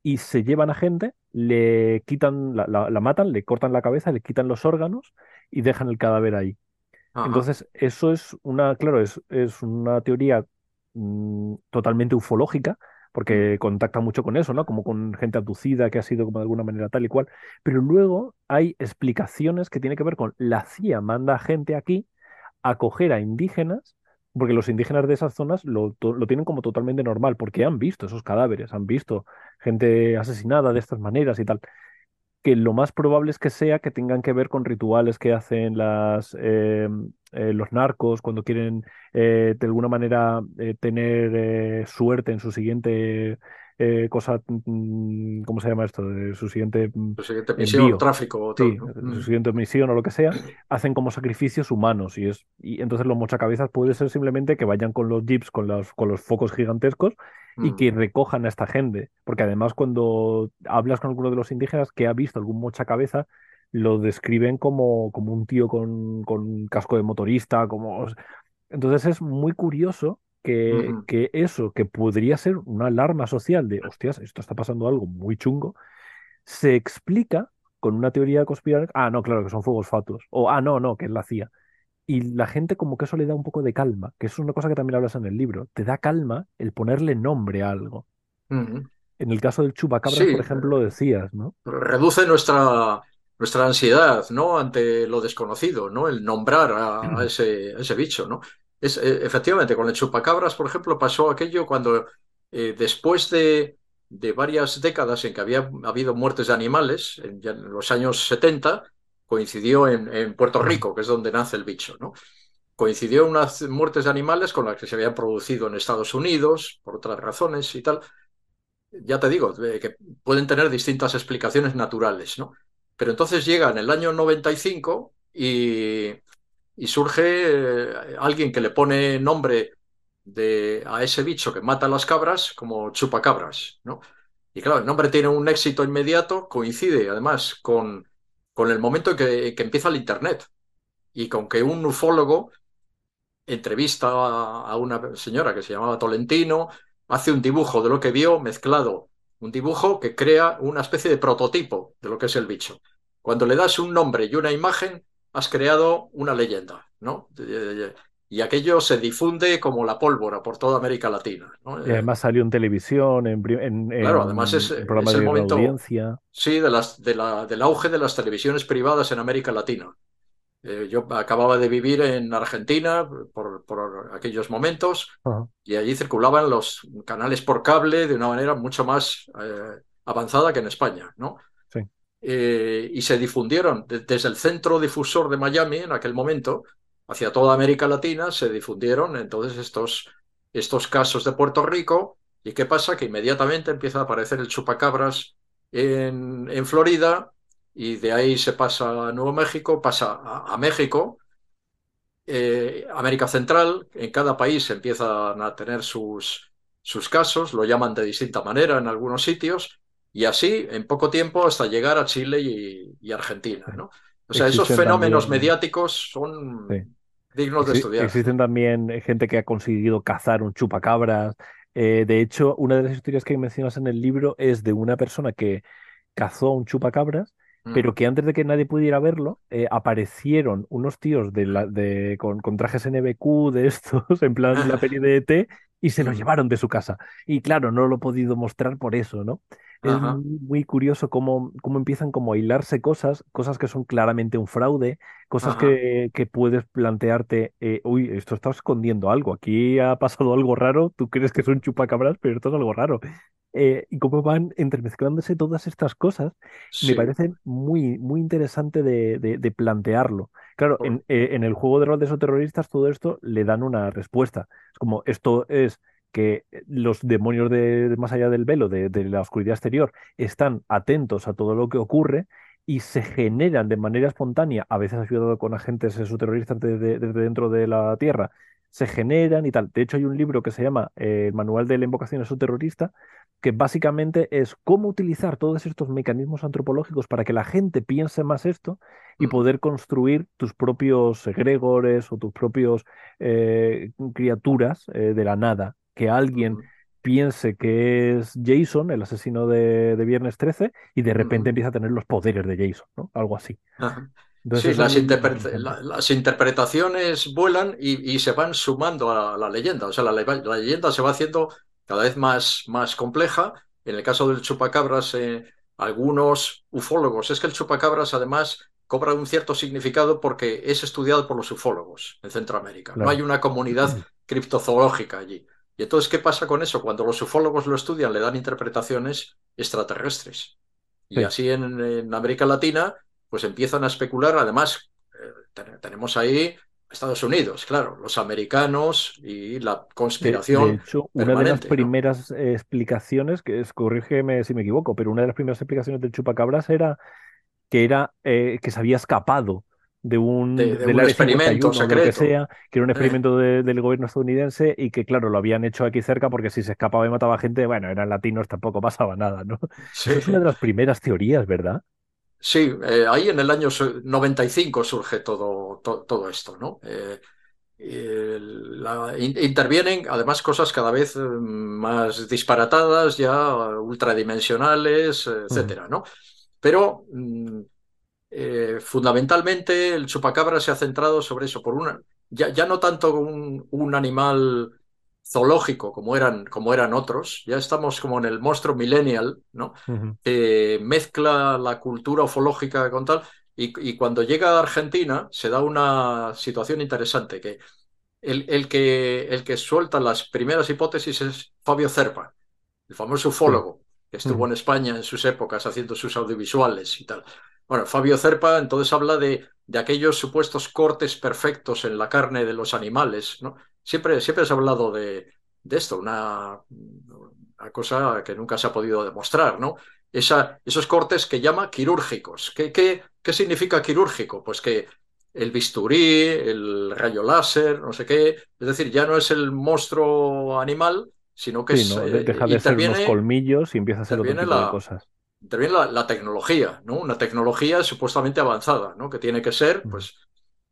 y se llevan a gente, le quitan, la, la, matan, le cortan la cabeza, le quitan los órganos y dejan el cadáver ahí. Entonces, eso es una, claro, es, es una teoría mm, totalmente ufológica, porque mm. contacta mucho con eso, ¿no? Como con gente abducida que ha sido como de alguna manera tal y cual. Pero luego hay explicaciones que tienen que ver con la CIA manda gente aquí a coger a indígenas porque los indígenas de esas zonas lo, tienen como totalmente normal, porque han visto esos cadáveres, han visto gente asesinada de estas maneras y tal. Que lo más probable es que sea que tengan que ver con rituales que hacen las, eh, eh, los narcos cuando quieren eh, de alguna manera tener suerte en su siguiente eh, cosa, mm, ¿cómo se llama esto? De su siguiente, mm, su siguiente misión, tráfico, sí, su mm. siguiente misión o lo que sea, hacen como sacrificios humanos y es y entonces los mochacabezas puede ser simplemente que vayan con los jeeps, con los, con los focos gigantescos y que recojan a esta gente, porque además cuando hablas con alguno de los indígenas que ha visto algún mochacabeza, lo describen como, como un tío con, con casco de motorista, como... Entonces es muy curioso que, que, eso, que podría ser una alarma social de, hostias, esto está pasando algo muy chungo, se explica con una teoría conspiranoica, ah, no, claro, que son fuegos fatuos, o ah, no, no, que es la CIA. Y la gente como que eso le da un poco de calma, que eso es una cosa que también hablas en el libro, te da calma el ponerle nombre a algo. En el caso del chupacabra, por ejemplo, lo decías, ¿no? Reduce nuestra, nuestra ansiedad, ¿no? Ante lo desconocido, ¿no? El nombrar a, ese, a ese bicho, ¿no? Es, eh, efectivamente, con el chupacabras, por ejemplo, pasó aquello cuando eh, después de, de, varias décadas en que había habido muertes de animales, en, los años 70, coincidió en, Puerto Rico, que es donde nace el bicho, ¿no? Coincidió unas muertes de animales con las que se habían producido en Estados Unidos, por otras razones y tal. Ya te digo, que pueden tener distintas explicaciones naturales, ¿no? Pero entonces llega en el año 95 y y surge eh, alguien que le pone nombre de, a ese bicho que mata a las cabras como chupacabras, ¿no? Y claro, el nombre tiene un éxito inmediato, coincide además con, con el momento en que, que empieza el Internet y con que un ufólogo entrevista a, una señora que se llamaba Tolentino, hace un dibujo de lo que vio mezclado, un dibujo que crea una especie de prototipo de lo que es el bicho. Cuando le das un nombre y una imagen, has creado una leyenda, ¿no? Y aquello se difunde como la pólvora por toda América Latina. Y además salió en televisión, en, en, claro, además es, el momento, audiencia. Sí, de las, de la, del auge de las televisiones privadas en América Latina. Eh, yo acababa de vivir en Argentina por, por aquellos momentos y allí circulaban los canales por cable de una manera mucho más eh, avanzada que en España, ¿no? Eh, y se difundieron desde el centro difusor de Miami en aquel momento hacia toda América Latina, se difundieron entonces estos, estos casos de Puerto Rico. ¿Y qué pasa? Que inmediatamente empieza a aparecer el chupacabras en, Florida y de ahí se pasa a Nuevo México, pasa a, México, eh, América Central, en cada país empiezan a tener sus, sus casos, lo llaman de distinta manera en algunos sitios, y así, en poco tiempo, hasta llegar a Chile y, Argentina. ¿no? O sea, esos fenómenos mediáticos son dignos de estudiar. Existen también gente que ha conseguido cazar un chupacabras. Eh, de hecho, una de las historias que mencionas en el libro es de una persona que cazó un chupacabras, pero mm. que antes de que nadie pudiera verlo, eh, aparecieron unos tíos de la, de, con, con, trajes NBQ de estos, en plan la peli de ET, y se lo llevaron de su casa. Y claro, no lo he podido mostrar por eso, ¿no? Es Ajá, muy, curioso cómo, cómo empiezan como a hilarse cosas, cosas que son claramente un fraude, cosas que, que puedes plantearte, eh, uy, esto está escondiendo algo, aquí ha pasado algo raro, tú crees que es un chupacabras, pero esto es algo raro. Eh, y cómo van entremezclándose todas estas cosas, me parece muy, muy interesante de, de- de plantearlo. Claro, en, eh, en el juego de rol de esos terroristas, todo esto le dan una respuesta. Es como, esto es que los demonios de, de más allá del velo, de, de la oscuridad exterior, están atentos a todo lo que ocurre y se generan de manera espontánea, a veces ayudado con agentes exoterroristas desde, desde dentro de la Tierra, se generan y tal. De hecho, hay un libro que se llama eh, El Manual de la Invocación Exoterrorista, que básicamente es cómo utilizar todos estos mecanismos antropológicos para que la gente piense más esto y ujú, poder construir tus propios egregores o tus propios eh, criaturas eh, de la nada. Que alguien piense que es Jason, el asesino de, de Viernes 13, y de repente empieza a tener los poderes de Jason, ¿no? Algo así. Ajá. Entonces Sí, las, interpre- la- interpretaciones vuelan y, y se van sumando a la, leyenda. O sea, la, le- la leyenda se va haciendo cada vez más, más compleja. En el caso del chupacabras, eh, algunos ufólogos, es que el chupacabras además cobra un cierto significado porque es estudiado por los ufólogos en Centroamérica. No hay una comunidad criptozoológica allí. Y entonces, ¿qué pasa con eso? Cuando los ufólogos lo estudian, le dan interpretaciones extraterrestres. Y Sí. así en, en América Latina, pues empiezan a especular. Además, eh, ten- tenemos ahí Estados Unidos, claro, los americanos y la De, de conspiración hecho, una de las primeras eh, explicaciones, que es, corrígeme si me equivoco, pero una de las primeras explicaciones del chupacabras era que era eh, que se había escapado de un De, un experimento uno o de lo que secreto. sea, que era un Eh, experimento de- del gobierno estadounidense y que, claro, lo habían hecho aquí cerca porque si se escapaba y mataba gente, bueno, eran latinos, tampoco pasaba nada, ¿no? sí, Eso es una de las primeras teorías, ¿verdad? sí eh, ahí en el año su- 95 surge todo, to- todo esto, ¿no? Eh, la- in- intervienen además cosas cada vez más disparatadas, ya ultradimensionales, Ujú, etcétera, ¿no? Pero mm, eh, fundamentalmente el chupacabra se ha centrado sobre eso, por una, ya, ya no tanto un, un animal zoológico como eran, como eran otros, ya estamos como en el monstruo millennial, ¿no? Eh, mezcla la cultura ufológica con tal, y, y cuando llega a Argentina se da una situación interesante, que el, el que el que suelta las primeras hipótesis es Fabio Cerpa, el famoso ufólogo que estuvo en España en sus épocas haciendo sus audiovisuales y tal. Bueno, Fabio Cerpa entonces habla de, de aquellos supuestos cortes perfectos en la carne de los animales, ¿no? Siempre, siempre se ha hablado de, de esto, una, una cosa que nunca se ha podido demostrar, ¿no? Esa, esos cortes que llama quirúrgicos. ¿Qué, qué, qué significa quirúrgico? Pues que el bisturí, el rayo láser, no sé qué, es decir, ya no es el monstruo animal, sino que Sí, es, ¿no? Eh, deja de ser unos colmillos y empieza a ser otro tipo de cosas. Interviene la, la tecnología, ¿no? Una tecnología supuestamente avanzada, ¿no? Que tiene que ser, pues,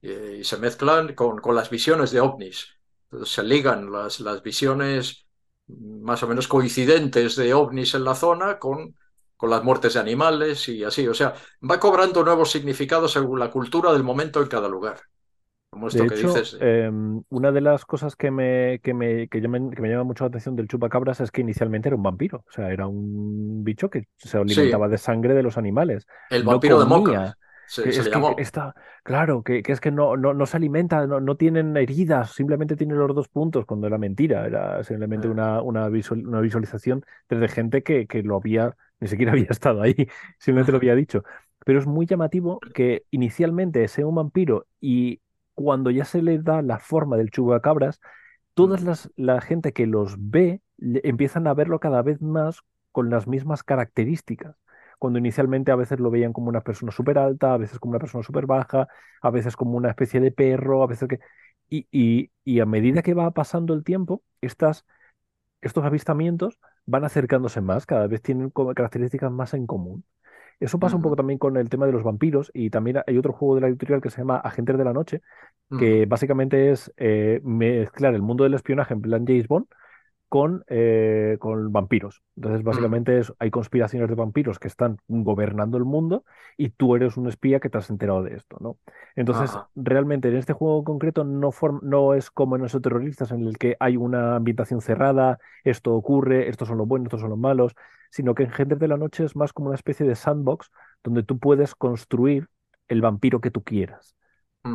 eh, y se mezclan con, con las visiones de ovnis. Entonces, se ligan las, las visiones más o menos coincidentes de ovnis en la zona con, con las muertes de animales y así. O sea, va cobrando nuevos significados según la cultura del momento en cada lugar. Como De esto que hecho, dices. de- em, una de las cosas que me, que me, que llaman- que me llama mucho la atención del chupacabras es que inicialmente era un vampiro. O sea, era un bicho que se Sí, alimentaba de sangre de los animales. el No vampiro de Moca, comía. se, Que se es le que llamó. está, claro, que, que es que no, no, no se alimenta, no, no tienen heridas, simplemente tiene los dos puntos, cuando era mentira. Era simplemente Eh, una, una, visual- una visualización desde gente que, que lo había, ni siquiera había estado ahí, simplemente lo había dicho. Pero es muy llamativo que inicialmente sea un vampiro y cuando ya se le da la forma del chupacabras, todas mm, las, la gente que los ve le- empiezan a verlo cada vez más con las mismas características. Cuando inicialmente a veces lo veían como una persona súper alta, a veces como una persona súper baja, a veces como una especie de perro, a veces que... Y, y, y a medida que va pasando el tiempo, estas, estos avistamientos van acercándose más, cada vez tienen características más en común. Eso pasa un poco también con el tema de los vampiros y también hay otro juego de la editorial que se llama Agentes de la Noche, que básicamente es eh, mezclar el mundo del espionaje en plan James Bond con, eh, con vampiros. Entonces, básicamente es, hay conspiraciones de vampiros que están gobernando el mundo y tú eres un espía que te has enterado de esto, ¿no? Entonces, Ajá. realmente en este juego en concreto no, no es como en esos terroristas en el que hay una ambientación cerrada, esto ocurre, estos son los buenos, estos son los malos, sino que en Gentes de la Noche es más como una especie de sandbox donde tú puedes construir el vampiro que tú quieras.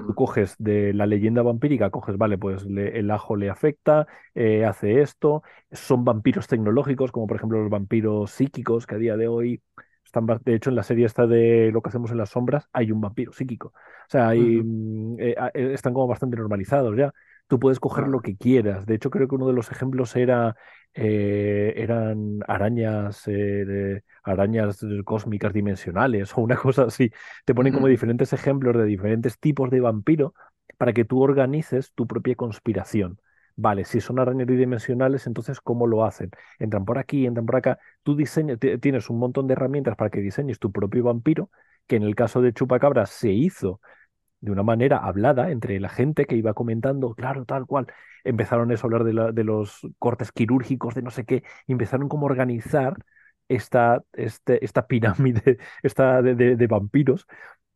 Tú Mm, coges de la leyenda vampírica, coges, vale, pues le- el ajo le afecta, eh, hace esto. Son vampiros tecnológicos, como por ejemplo los vampiros psíquicos, que a día de hoy están, de hecho, en la serie esta de Lo que hacemos en las sombras, hay un vampiro psíquico. O sea, hay, mm, eh, eh, están como bastante normalizados ya. Tú puedes coger lo que quieras. De hecho, creo que uno de los ejemplos era, eh, eran arañas, eh, arañas cósmicas dimensionales o una cosa así te ponen como diferentes ejemplos de diferentes tipos de vampiro para que tú organices tu propia conspiración. Vale, si son arañas bidimensionales, entonces ¿cómo lo hacen? Entran por aquí, entran por acá. Tú diseñas, ti- tienes un montón de herramientas para que diseñes tu propio vampiro, que en el caso de Chupacabras se hizo de una manera hablada entre la gente que iba comentando, claro, tal cual. Empezaron eso a hablar de, los cortes quirúrgicos, de no sé qué, empezaron como a organizar esta, este, esta pirámide esta de vampiros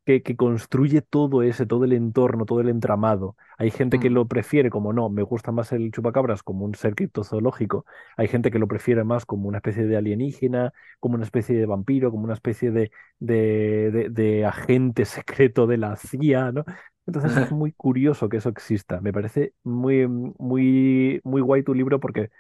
que, que construye todo ese, todo el entorno, todo el entramado. Hay gente que mm. lo prefiere como no, me gusta más el chupacabras como un ser criptozoológico. Hay gente que lo prefiere más como una especie de alienígena, como una especie de vampiro, como una especie de, de, de- de agente secreto de la CIA, ¿no? Entonces es muy curioso que eso exista. Me parece muy, muy, muy guay tu libro porque,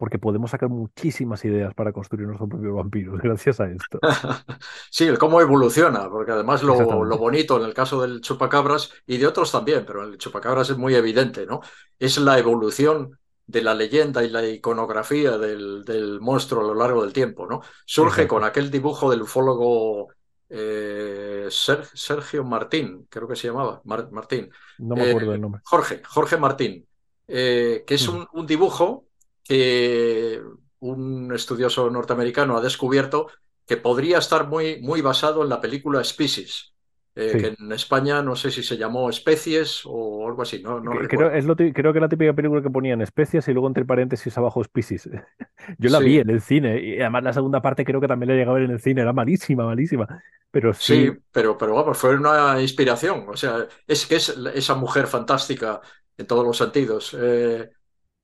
porque podemos sacar muchísimas ideas para construir nuestro propio vampiro gracias a esto. Sí, el cómo evoluciona, porque además lo, lo bonito en el caso del chupacabras y de otros también, pero el chupacabras es muy evidente, ¿no? Es la evolución de la leyenda y la iconografía del, del monstruo a lo largo del tiempo, ¿no? Surge con aquel dibujo del ufólogo eh, Ser- Sergio Martín, creo que se llamaba, Mar- Martín, No me Eh, acuerdo del nombre. Jorge, Jorge Martín, eh, que es un, un dibujo que un estudioso norteamericano ha descubierto que podría estar muy, muy basado en la película Species, eh, Sí. que en España no sé si se llamó Especies o algo así, no, Creo, es lo creo que la típica película que ponían especias y luego entre paréntesis abajo species. Yo la vi en el cine y además la segunda parte creo que también la llegué a ver en el cine. Era malísima, malísima. Pero sí, sí, pero, pero vamos, fue una inspiración. O sea, es que es esa mujer fantástica en todos los sentidos. eh,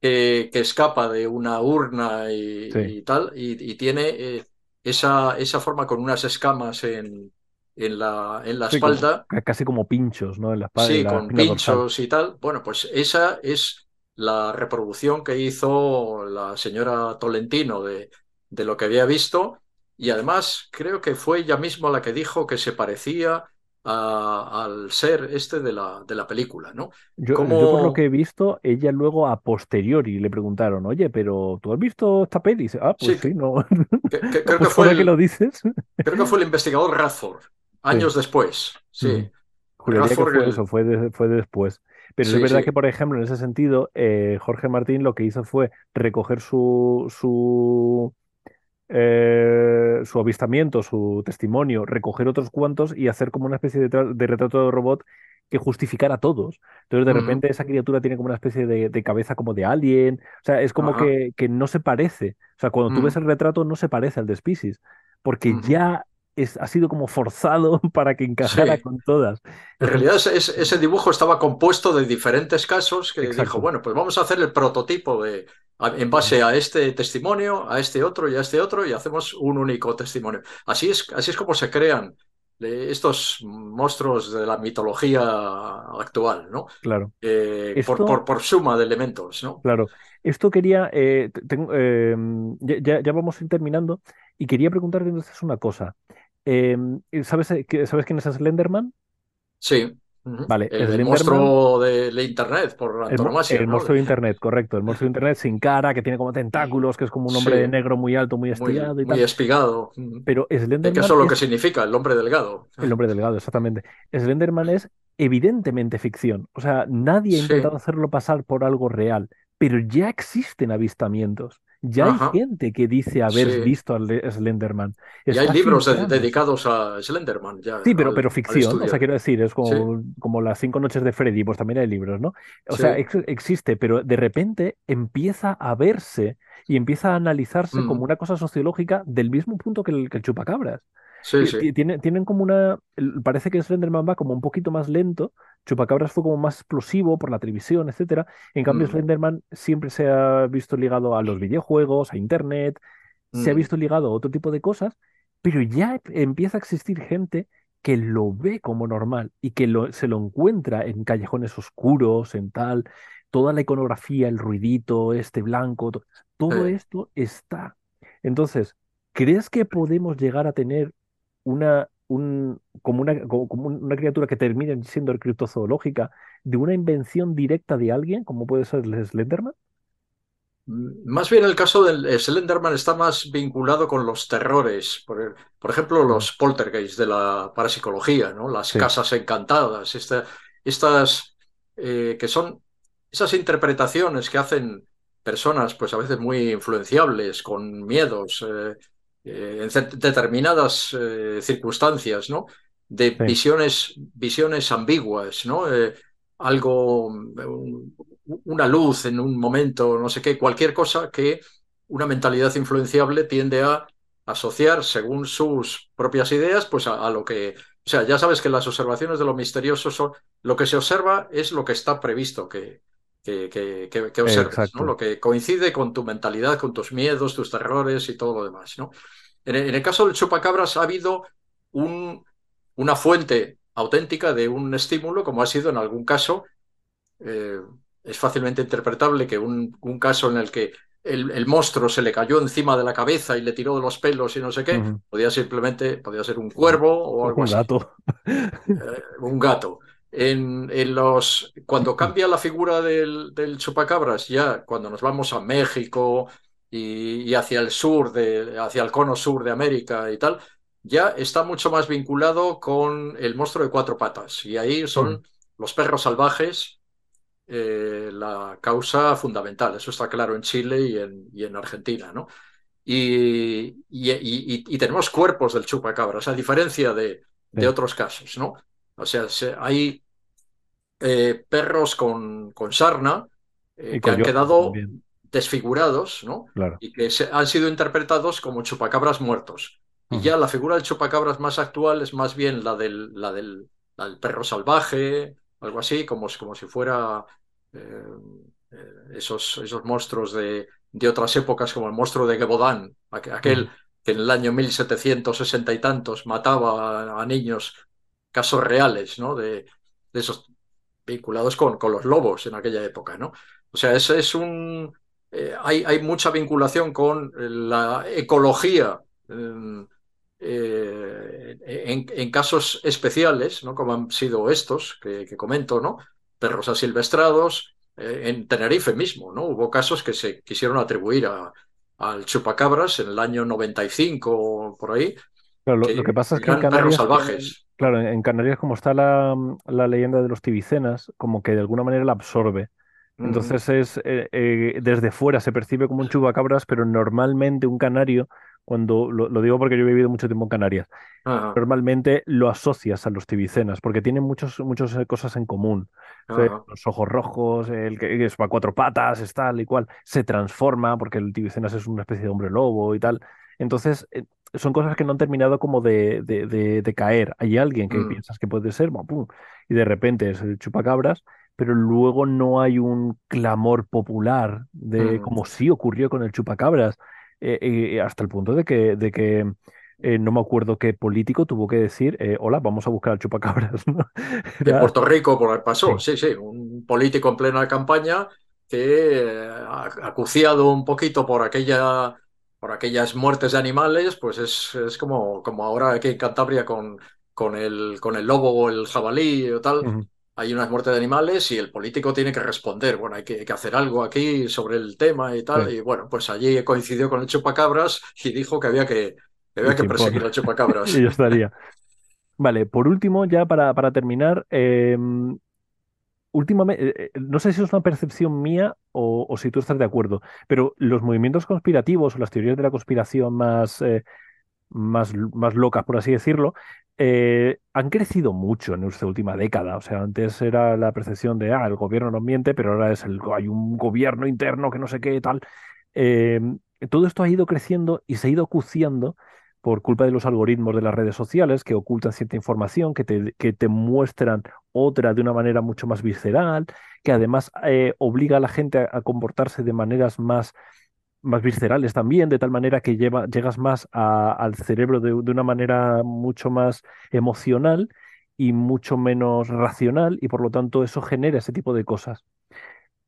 que, que escapa de una urna sí, y, tal, y, y tiene eh, esa, esa forma con unas escamas en, en la, en la sí, espalda, ca- casi como pinchos, ¿no? En la, espa- en sí, la con dorsal. pinchos y tal. Bueno, pues esa es la reproducción que hizo la señora Tolentino de, de lo que había visto, y además creo que fue ella misma la que dijo que se parecía a- al ser este de la, de la película, ¿no? Yo, yo por lo que he visto, ella luego a posteriori le preguntaron, oye, pero ¿tú has visto esta peli? Y dice, ah, pues sí, sí, no. que- que- creo que pues fue ahora que lo el, dices. Creo que fue el investigador Radford, Sí. años después. Sí. Juraría que fue eso, el... fue, de- fue después. Pero es sí, verdad que, por ejemplo, en ese sentido, eh, Jorge Martín lo que hizo fue recoger su, su, eh, su avistamiento, su testimonio, recoger otros cuantos y hacer como una especie de, tra- de retrato de robot que justificara a todos. Entonces, de repente, esa criatura tiene como una especie de, de cabeza como de alien. O sea, es como que, que no se parece. O sea, cuando tú ves ujú, el retrato, no se parece al de Species, porque ya es, ha sido como forzado para que encajara Sí. con todas. En realidad ese, dibujo estaba compuesto de diferentes casos que dijo, bueno, pues vamos a hacer el prototipo de, en base a este testimonio, a este otro y a este otro, y hacemos un único testimonio. Así es, así es como se crean eh, estos monstruos de la mitología actual, ¿no? Claro. Eh, por, Esto, por, por suma de elementos, ¿no? claro. Esto quería, eh, tengo, eh, ya, vamos a ir terminando y quería preguntarte entonces una cosa. Em, ¿sabes, ¿sabes quién es Slenderman? Sí, Vale, El, el Slenderman, monstruo de, de Internet, por antonomasia, el ¿no? monstruo De- Internet, correcto. El monstruo de Internet sin cara, que tiene como tentáculos, que es como un hombre sí, negro muy alto, muy muy, estirado y muy tal. espigado. ujú. Pero Eh, Que Slenderman eso es lo que significa, el hombre delgado. el hombre delgado, exactamente. Slenderman es evidentemente ficción. O sea, nadie ha Sí, intentado hacerlo pasar por algo real, pero ya existen avistamientos, Ya hay gente que dice haber visto a Slenderman. y hay libros dedicados a Slenderman. Ya, sí, pero, pero ficción. O sea, quiero decir, es como, como las cinco noches de Freddy, pues también hay libros, ¿no? O sea, existe, pero de repente empieza a verse y empieza a analizarse como mm. una cosa sociológica del mismo punto que el, que el chupacabras. Sí, Tienen, como una. Parece que Slenderman va como un poquito más lento. Chupacabras fue como más explosivo por la televisión, etcétera. En cambio, mm. Slenderman siempre se ha visto ligado a los videojuegos, a internet, se ha mm. visto ligado a otro tipo de cosas, pero ya empieza a existir gente que lo ve como normal y que se lo encuentra en callejones oscuros, en tal, toda la iconografía, el ruidito, este blanco, todo esto está. Entonces, ¿crees que podemos llegar a tener una, un, como, una, como una criatura que termine siendo criptozoológica de una invención directa de alguien, como puede ser el Slenderman? Mm, más bien el caso del Slenderman está más vinculado con los terrores, por, por ejemplo, mm. los poltergeists de la parapsicología, ¿no? las casas encantadas, estas eh, que son esas interpretaciones que hacen personas, pues a veces muy influenciables, con miedos, eh, eh, en determinadas eh, circunstancias, ¿no? De visiones, visiones ambiguas, ¿no? Eh, algo, una luz en un momento, no sé qué, cualquier cosa que una mentalidad influenciable tiende a asociar según sus propias ideas, pues a, lo que, o sea, ya sabes que las observaciones de lo misterioso son, lo que se observa es lo que está previsto que, que, que, observes, ¿no? Lo que coincide con tu mentalidad, con tus miedos, tus terrores y todo lo demás, ¿no? En el, caso del chupacabras ha habido un, una fuente auténtica de un estímulo, como ha sido en algún caso. Eh, es fácilmente interpretable que un, caso en el que el, monstruo se le cayó encima de la cabeza y le tiró de los pelos y no sé qué, podía simplemente, podía ser un cuervo o algo un Gato. Eh, un gato. En, en, los, cuando cambia la figura del, del, chupacabras, ya cuando nos vamos a México, y, hacia el sur, de, hacia el cono sur de América y tal, ya está mucho más vinculado con el monstruo de cuatro patas. Y ahí son mm. los perros salvajes eh, la causa fundamental. Eso está claro en Chile y en, y en Argentina, ¿no? Y, y, tenemos cuerpos del chupacabras, a diferencia de, de otros casos, ¿no? O sea, hay eh, perros con, con sarna eh, que han quedado desfigurados, ¿no? Y que han sido interpretados como chupacabras muertos. Y ya la figura del chupacabras más actual es más bien la del, la del, perro salvaje, algo así, como, como si fuera eh, eh, esos, esos monstruos de, de, otras épocas, como el monstruo de Gebodán, aquel que en el año 1760 y tantos mataba a, niños, casos reales, ¿no? De, esos vinculados con, con, los lobos en aquella época, ¿no? O sea, ese es un, eh, hay, hay, mucha vinculación con la ecología em, eh, en, casos especiales, ¿no? como han sido estos que, comento, ¿no? perros asilvestrados, eh, en Tenerife mismo, ¿no? Hubo casos que se quisieron atribuir a, al chupacabras en el año 95 o por ahí. Lo, que pasa es que en Canarias, salvajes. Claro, en Canarias como está la, la leyenda de los tibicenas, como que de alguna manera la absorbe. Entonces es eh, eh, desde fuera se percibe como un chupacabras, pero normalmente un canario, cuando lo, digo porque yo he vivido mucho tiempo en Canarias, normalmente lo asocias a los tibicenas, porque tienen muchas muchas eh, cosas en común. los ojos rojos, el que es a cuatro patas, es tal y cual, se transforma, porque el tibicenas es una especie de hombre lobo y tal. Entonces, son cosas que no han terminado como de, de, caer. Hay alguien que mm. piensas que puede ser, y de repente es el chupacabras pero luego no hay un clamor popular de mm. como sí ocurrió con el chupacabras, eh, eh, hasta el punto de que, de que eh, no me acuerdo qué político tuvo que decir, hola, vamos a buscar al chupacabras. En Puerto Rico por el pasó, sí. sí, un político en plena campaña que acuciado un poquito por aquella por aquellas muertes de animales, pues es, es como, como ahora aquí en Cantabria con, con, el, con el lobo o el jabalí o tal, hay unas muertes de animales y el político tiene que responder, bueno, hay que, hacer algo aquí sobre el tema y tal. Y bueno, pues allí coincidió con el chupacabras y dijo que había que, había que perseguir al chupacabras. y yo estaría. Vale, por último, ya para, para terminar, em, últimamente, no sé si es una percepción mía o, si tú estás de acuerdo, pero los movimientos conspirativos o las teorías de la conspiración más, más, más locas, por así decirlo, eh, han crecido mucho en esta última década. O sea, antes era la percepción de, ah, el gobierno nos miente, pero ahora es el, hay un gobierno interno que no sé qué, tal. Eh, todo esto ha ido creciendo y se ha ido acuciando por culpa de los algoritmos de las redes sociales que ocultan cierta información, que te, que te muestran otra de una manera mucho más visceral, que además eh, obliga a la gente a comportarse de maneras más más viscerales también, de tal manera que lleva, llegas más al cerebro de, una manera mucho más emocional y mucho menos racional y por lo tanto eso genera ese tipo de cosas.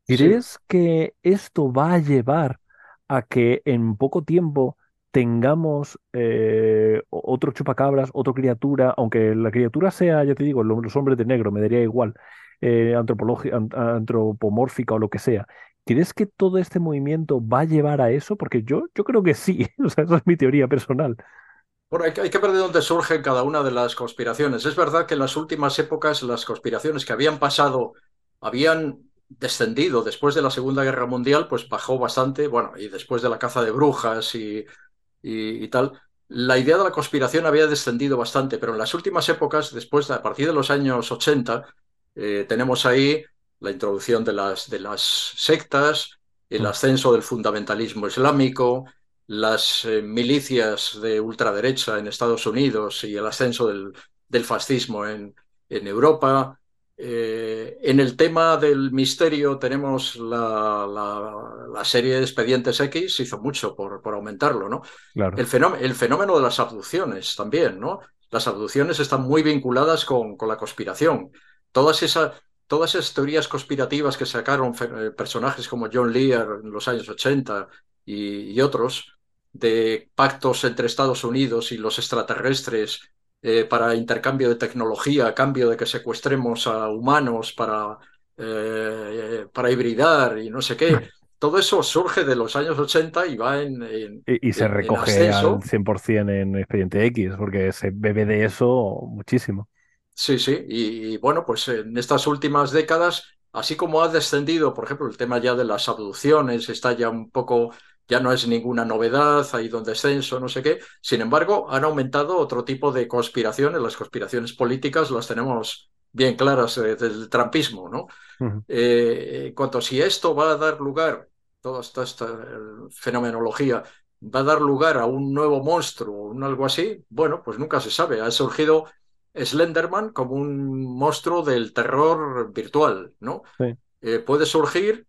¿Crees que esto va a llevar a que en poco tiempo tengamos eh, otro chupacabras, otra criatura, aunque la criatura sea, ya te digo, los hombres de negro, me daría igual, eh, antropomórfica o lo que sea, ¿Crees que todo este movimiento va a llevar a eso? Porque yo, yo creo que sí, o sea, esa es mi teoría personal. Bueno, hay, que ver de dónde surgen cada una de las conspiraciones. Es verdad que en las últimas épocas las conspiraciones que habían pasado habían descendido después de la Segunda Guerra Mundial, pues bajó bastante, bueno, y después de la caza de brujas y, y, tal, la idea de la conspiración había descendido bastante, pero en las últimas épocas, después, a partir de los años 80, eh, tenemos ahí la introducción de las, de las sectas, el mm. ascenso del fundamentalismo islámico, las eh, milicias de ultraderecha en Estados Unidos y el ascenso del, del fascismo en, en Europa. Eh, en el tema del misterio tenemos la, la, serie de Expedientes X, hizo mucho por, por aumentarlo, ¿no? El, fenómeno, el fenómeno de las abducciones también, ¿no? Las abducciones están muy vinculadas con, con la conspiración. Todas esas, todas esas teorías conspirativas que sacaron eh, personajes como John Lear en los años 80 y, otros, de pactos entre Estados Unidos y los extraterrestres eh, para intercambio de tecnología, a cambio de que secuestremos a humanos para, eh, para hibridar y no sé qué. Todo eso surge de los años 80 y va en... y, se recoge al 100% en Expediente X, porque se bebe de eso muchísimo. Sí, sí, y, bueno, pues en estas últimas décadas, así como ha descendido, por ejemplo, el tema ya de las abducciones, está ya un poco, ya no es ninguna novedad, ha ido en descenso, no sé qué, sin embargo, han aumentado otro tipo de conspiraciones, las conspiraciones políticas las tenemos bien claras eh, del trampismo, ¿no? Eh, en cuanto a si esto va a dar lugar, toda esta, esta fenomenología, va a dar lugar a un nuevo monstruo o un algo así, bueno, pues nunca se sabe. Ha surgido Slenderman como un monstruo del terror virtual, ¿no? Eh, puede surgir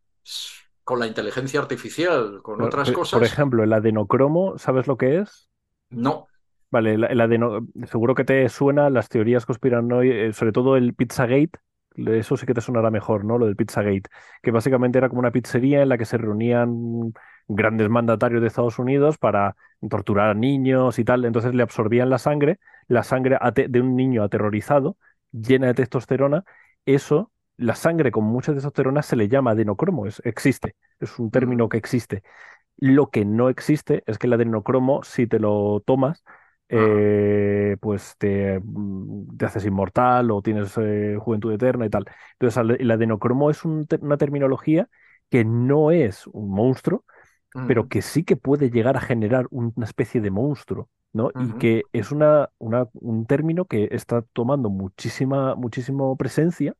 con la inteligencia artificial, con otras cosas. Por ejemplo, el adenocromo, ¿sabes lo que es? No. Vale, el, seguro que te suena las teorías conspiranoicas, eh, sobre todo el Pizzagate, eso sí que te sonará mejor, ¿no? Lo del Pizzagate, que básicamente era como una pizzería en la que se reunían grandes mandatarios de Estados Unidos para torturar a niños y tal, entonces le absorbían la sangre la sangre de un niño aterrorizado, llena de testosterona, eso, la sangre con mucha testosterona se le llama adenocromo, es, existe, es un término mm. que existe. Lo que no existe es que el adenocromo, si te lo tomas, eh, pues te, mm, te, haces inmortal o tienes eh, juventud eterna y tal. Entonces, el adenocromo es una terminología que no es un monstruo, pero que sí que puede llegar a generar una especie de monstruo. ¿no? Y que es una, una, un término que está tomando muchísima, muchísima presencia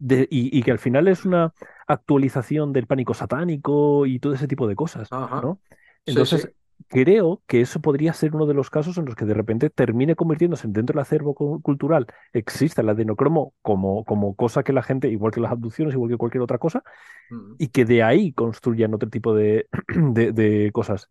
de, y, que al final es una actualización del pánico satánico y todo ese tipo de cosas, ¿no? Entonces, creo que eso podría ser uno de los casos en los que de repente termine convirtiéndose dentro del acervo cultural, exista el adenocromo como, como cosa que la gente, igual que las abducciones, igual que cualquier otra cosa, y que de ahí construyan otro tipo de, de cosas.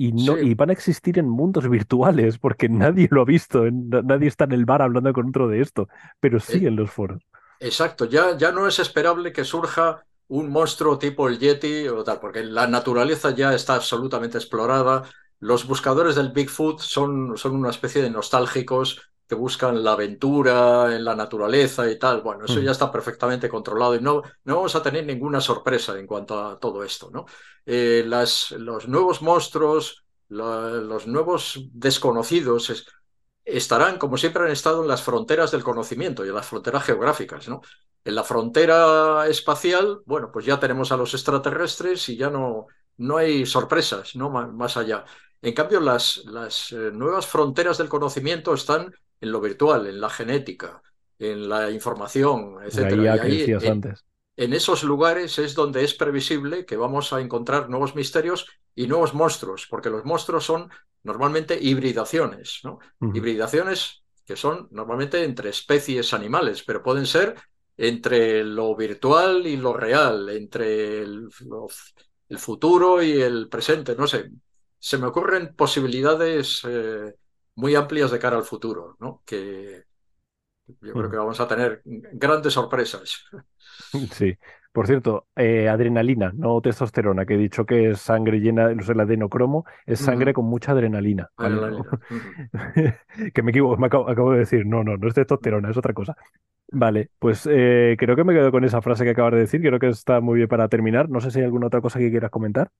Y, no, y van a existir en mundos virtuales porque nadie lo ha visto, nadie está en el bar hablando con otro de esto, pero sí eh, en los foros. Exacto, ya, ya no es esperable que surja un monstruo tipo el Yeti o tal, porque la naturaleza ya está absolutamente explorada. Los buscadores del Bigfoot son, son una especie de nostálgicos que buscan la aventura en la naturaleza y tal. Bueno, eso ya está perfectamente controlado y no, no vamos a tener ninguna sorpresa en cuanto a todo esto. ¿no? Eh, las, los nuevos monstruos, los nuevos desconocidos estarán, como siempre han estado, en las fronteras del conocimiento y en las fronteras geográficas. ¿no? En la frontera espacial, bueno, pues ya tenemos a los extraterrestres y ya no, no hay sorpresas, ¿no? más allá. En cambio, las, las eh, nuevas fronteras del conocimiento están en lo virtual, en la genética, en la información, etc. en, en esos lugares es donde es previsible que vamos a encontrar nuevos misterios y nuevos monstruos, porque los monstruos son normalmente hibridaciones, ¿no? Hibridaciones que son normalmente entre especies animales, pero pueden ser entre lo virtual y lo real, entre el, el futuro y el presente, no sé. Se me ocurren posibilidades eh, muy amplias de cara al futuro, ¿no? Que yo creo que vamos a tener grandes sorpresas. Sí. Por cierto, eh, adrenalina, no testosterona, que he dicho que es sangre llena, no sé, el adenocromo es sangre con mucha adrenalina. que me equivoco, me acabo, de decir, no, no, no es testosterona, es otra cosa. Vale, pues eh, creo que me quedo con esa frase que acabas de decir, creo que está muy bien para terminar. No sé si hay alguna otra cosa que quieras comentar.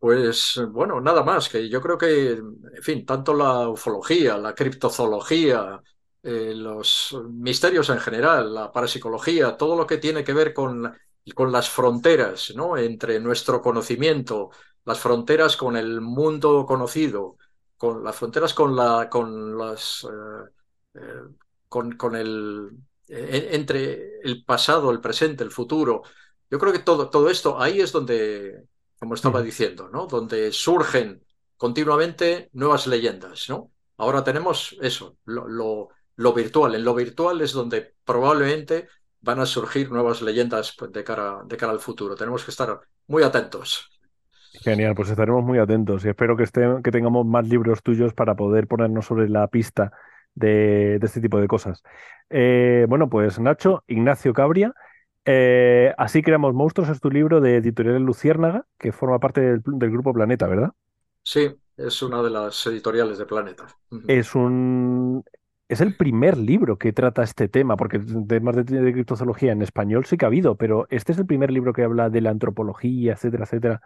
Pues bueno, nada más, que yo creo que, en fin, tanto la ufología, la criptozoología, eh, los misterios en general, la parapsicología, todo lo que tiene que ver con, con las fronteras ¿no? entre nuestro conocimiento, las fronteras con el mundo conocido, con las fronteras con la con las eh, eh, con, con, el entre el pasado, el presente, el futuro. Yo creo que todo, todo esto ahí es donde, como estaba diciendo, ¿no? Donde surgen continuamente nuevas leyendas, ¿no? Ahora tenemos eso, lo lo virtual. En lo virtual es donde probablemente van a surgir nuevas leyendas pues, de, cara, de cara al futuro. Tenemos que estar muy atentos. Genial, pues estaremos muy atentos y espero que, que tengamos más libros tuyos para poder ponernos sobre la pista de, este tipo de cosas. Eh, bueno, pues Nacho, Ignacio Cabria, eh, Así creamos monstruos es tu libro de Editorial Luciérnaga, que forma parte del, del, grupo Planeta, ¿verdad? Sí, es una de las editoriales de Planeta. Es un, es el primer libro que trata este tema, porque temas de, de, criptozoología en español sí que ha habido, pero este es el primer libro que habla de la antropología, etcétera, etcétera,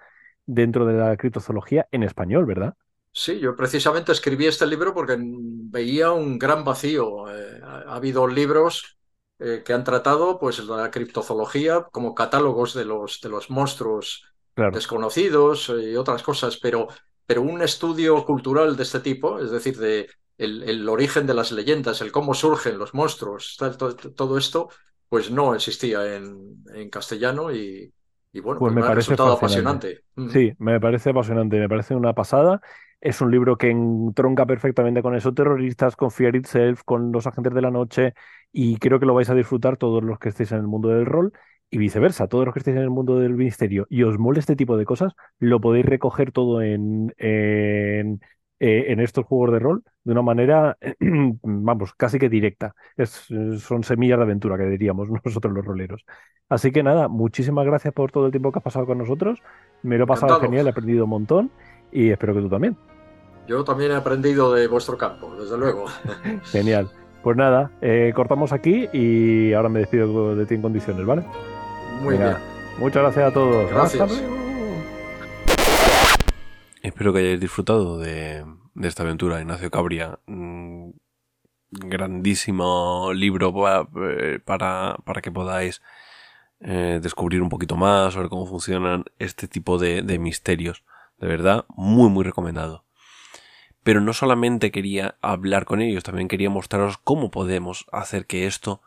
dentro de la criptozoología en español, ¿verdad? Sí, yo precisamente escribí este libro porque veía un gran vacío. Eh, ha habido libros eh, que han tratado pues, la criptozoología como catálogos de los, de los monstruos desconocidos y otras cosas, pero, pero un estudio cultural de este tipo, es decir, de el, origen de las leyendas, el cómo surgen los monstruos, todo, esto, pues no existía en, en castellano y, bueno, pues, pues me, parece resultado apasionante. Sí, me parece apasionante, me parece una pasada. Es un libro que entronca perfectamente con esos terroristas, con Fear Itself, con los agentes de la noche, y creo que lo vais a disfrutar todos los que estéis en el mundo del rol y viceversa, todos los que estéis en el mundo del misterio y os mole este tipo de cosas, lo podéis recoger todo en, en, eh, en estos juegos de rol de una manera, vamos, casi que directa. Es, son semillas de aventura, que diríamos nosotros los roleros. Así que nada, muchísimas gracias por todo el tiempo que has pasado con nosotros. Me lo he pasado genial, he aprendido un montón y espero que tú también. Yo también he aprendido de vuestro campo, desde luego. genial. Pues nada, eh, cortamos aquí y ahora me despido de ti en condiciones, ¿vale? Muy bien. Muchas gracias a todos. Gracias. Espero que hayáis disfrutado de, esta aventura, Ignacio Cabria. Mm, grandísimo libro eh, para, para, que podáis eh, descubrir un poquito más sobre cómo funcionan este tipo de, de misterios. De verdad, muy, muy recomendado. Pero no solamente quería hablar con ellos, también quería mostraros cómo podemos hacer que esto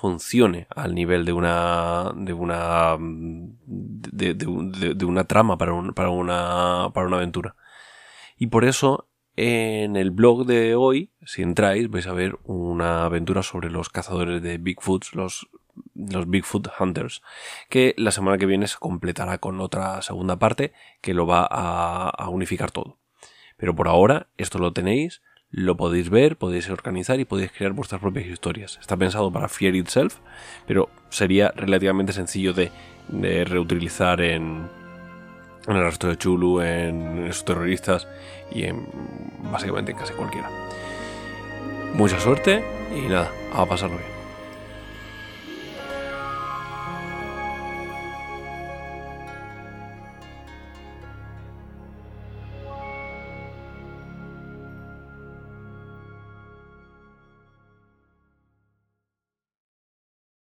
funcione al nivel de una de una de, una trama para, un, para una para una aventura. Y por eso en el blog de hoy si entráis vais a ver una aventura sobre los cazadores de Bigfoot los los Bigfoot Hunters que la semana que viene se completará con otra segunda parte que lo va a, a unificar todo. Pero por ahora esto lo tenéis lo podéis ver, podéis organizar y podéis crear vuestras propias historias. Está pensado para Fear Itself, pero sería relativamente sencillo de, reutilizar en, en el resto de Chulu, en esos terroristas y en básicamente en casi cualquiera. Mucha suerte y nada, a pasarlo bien.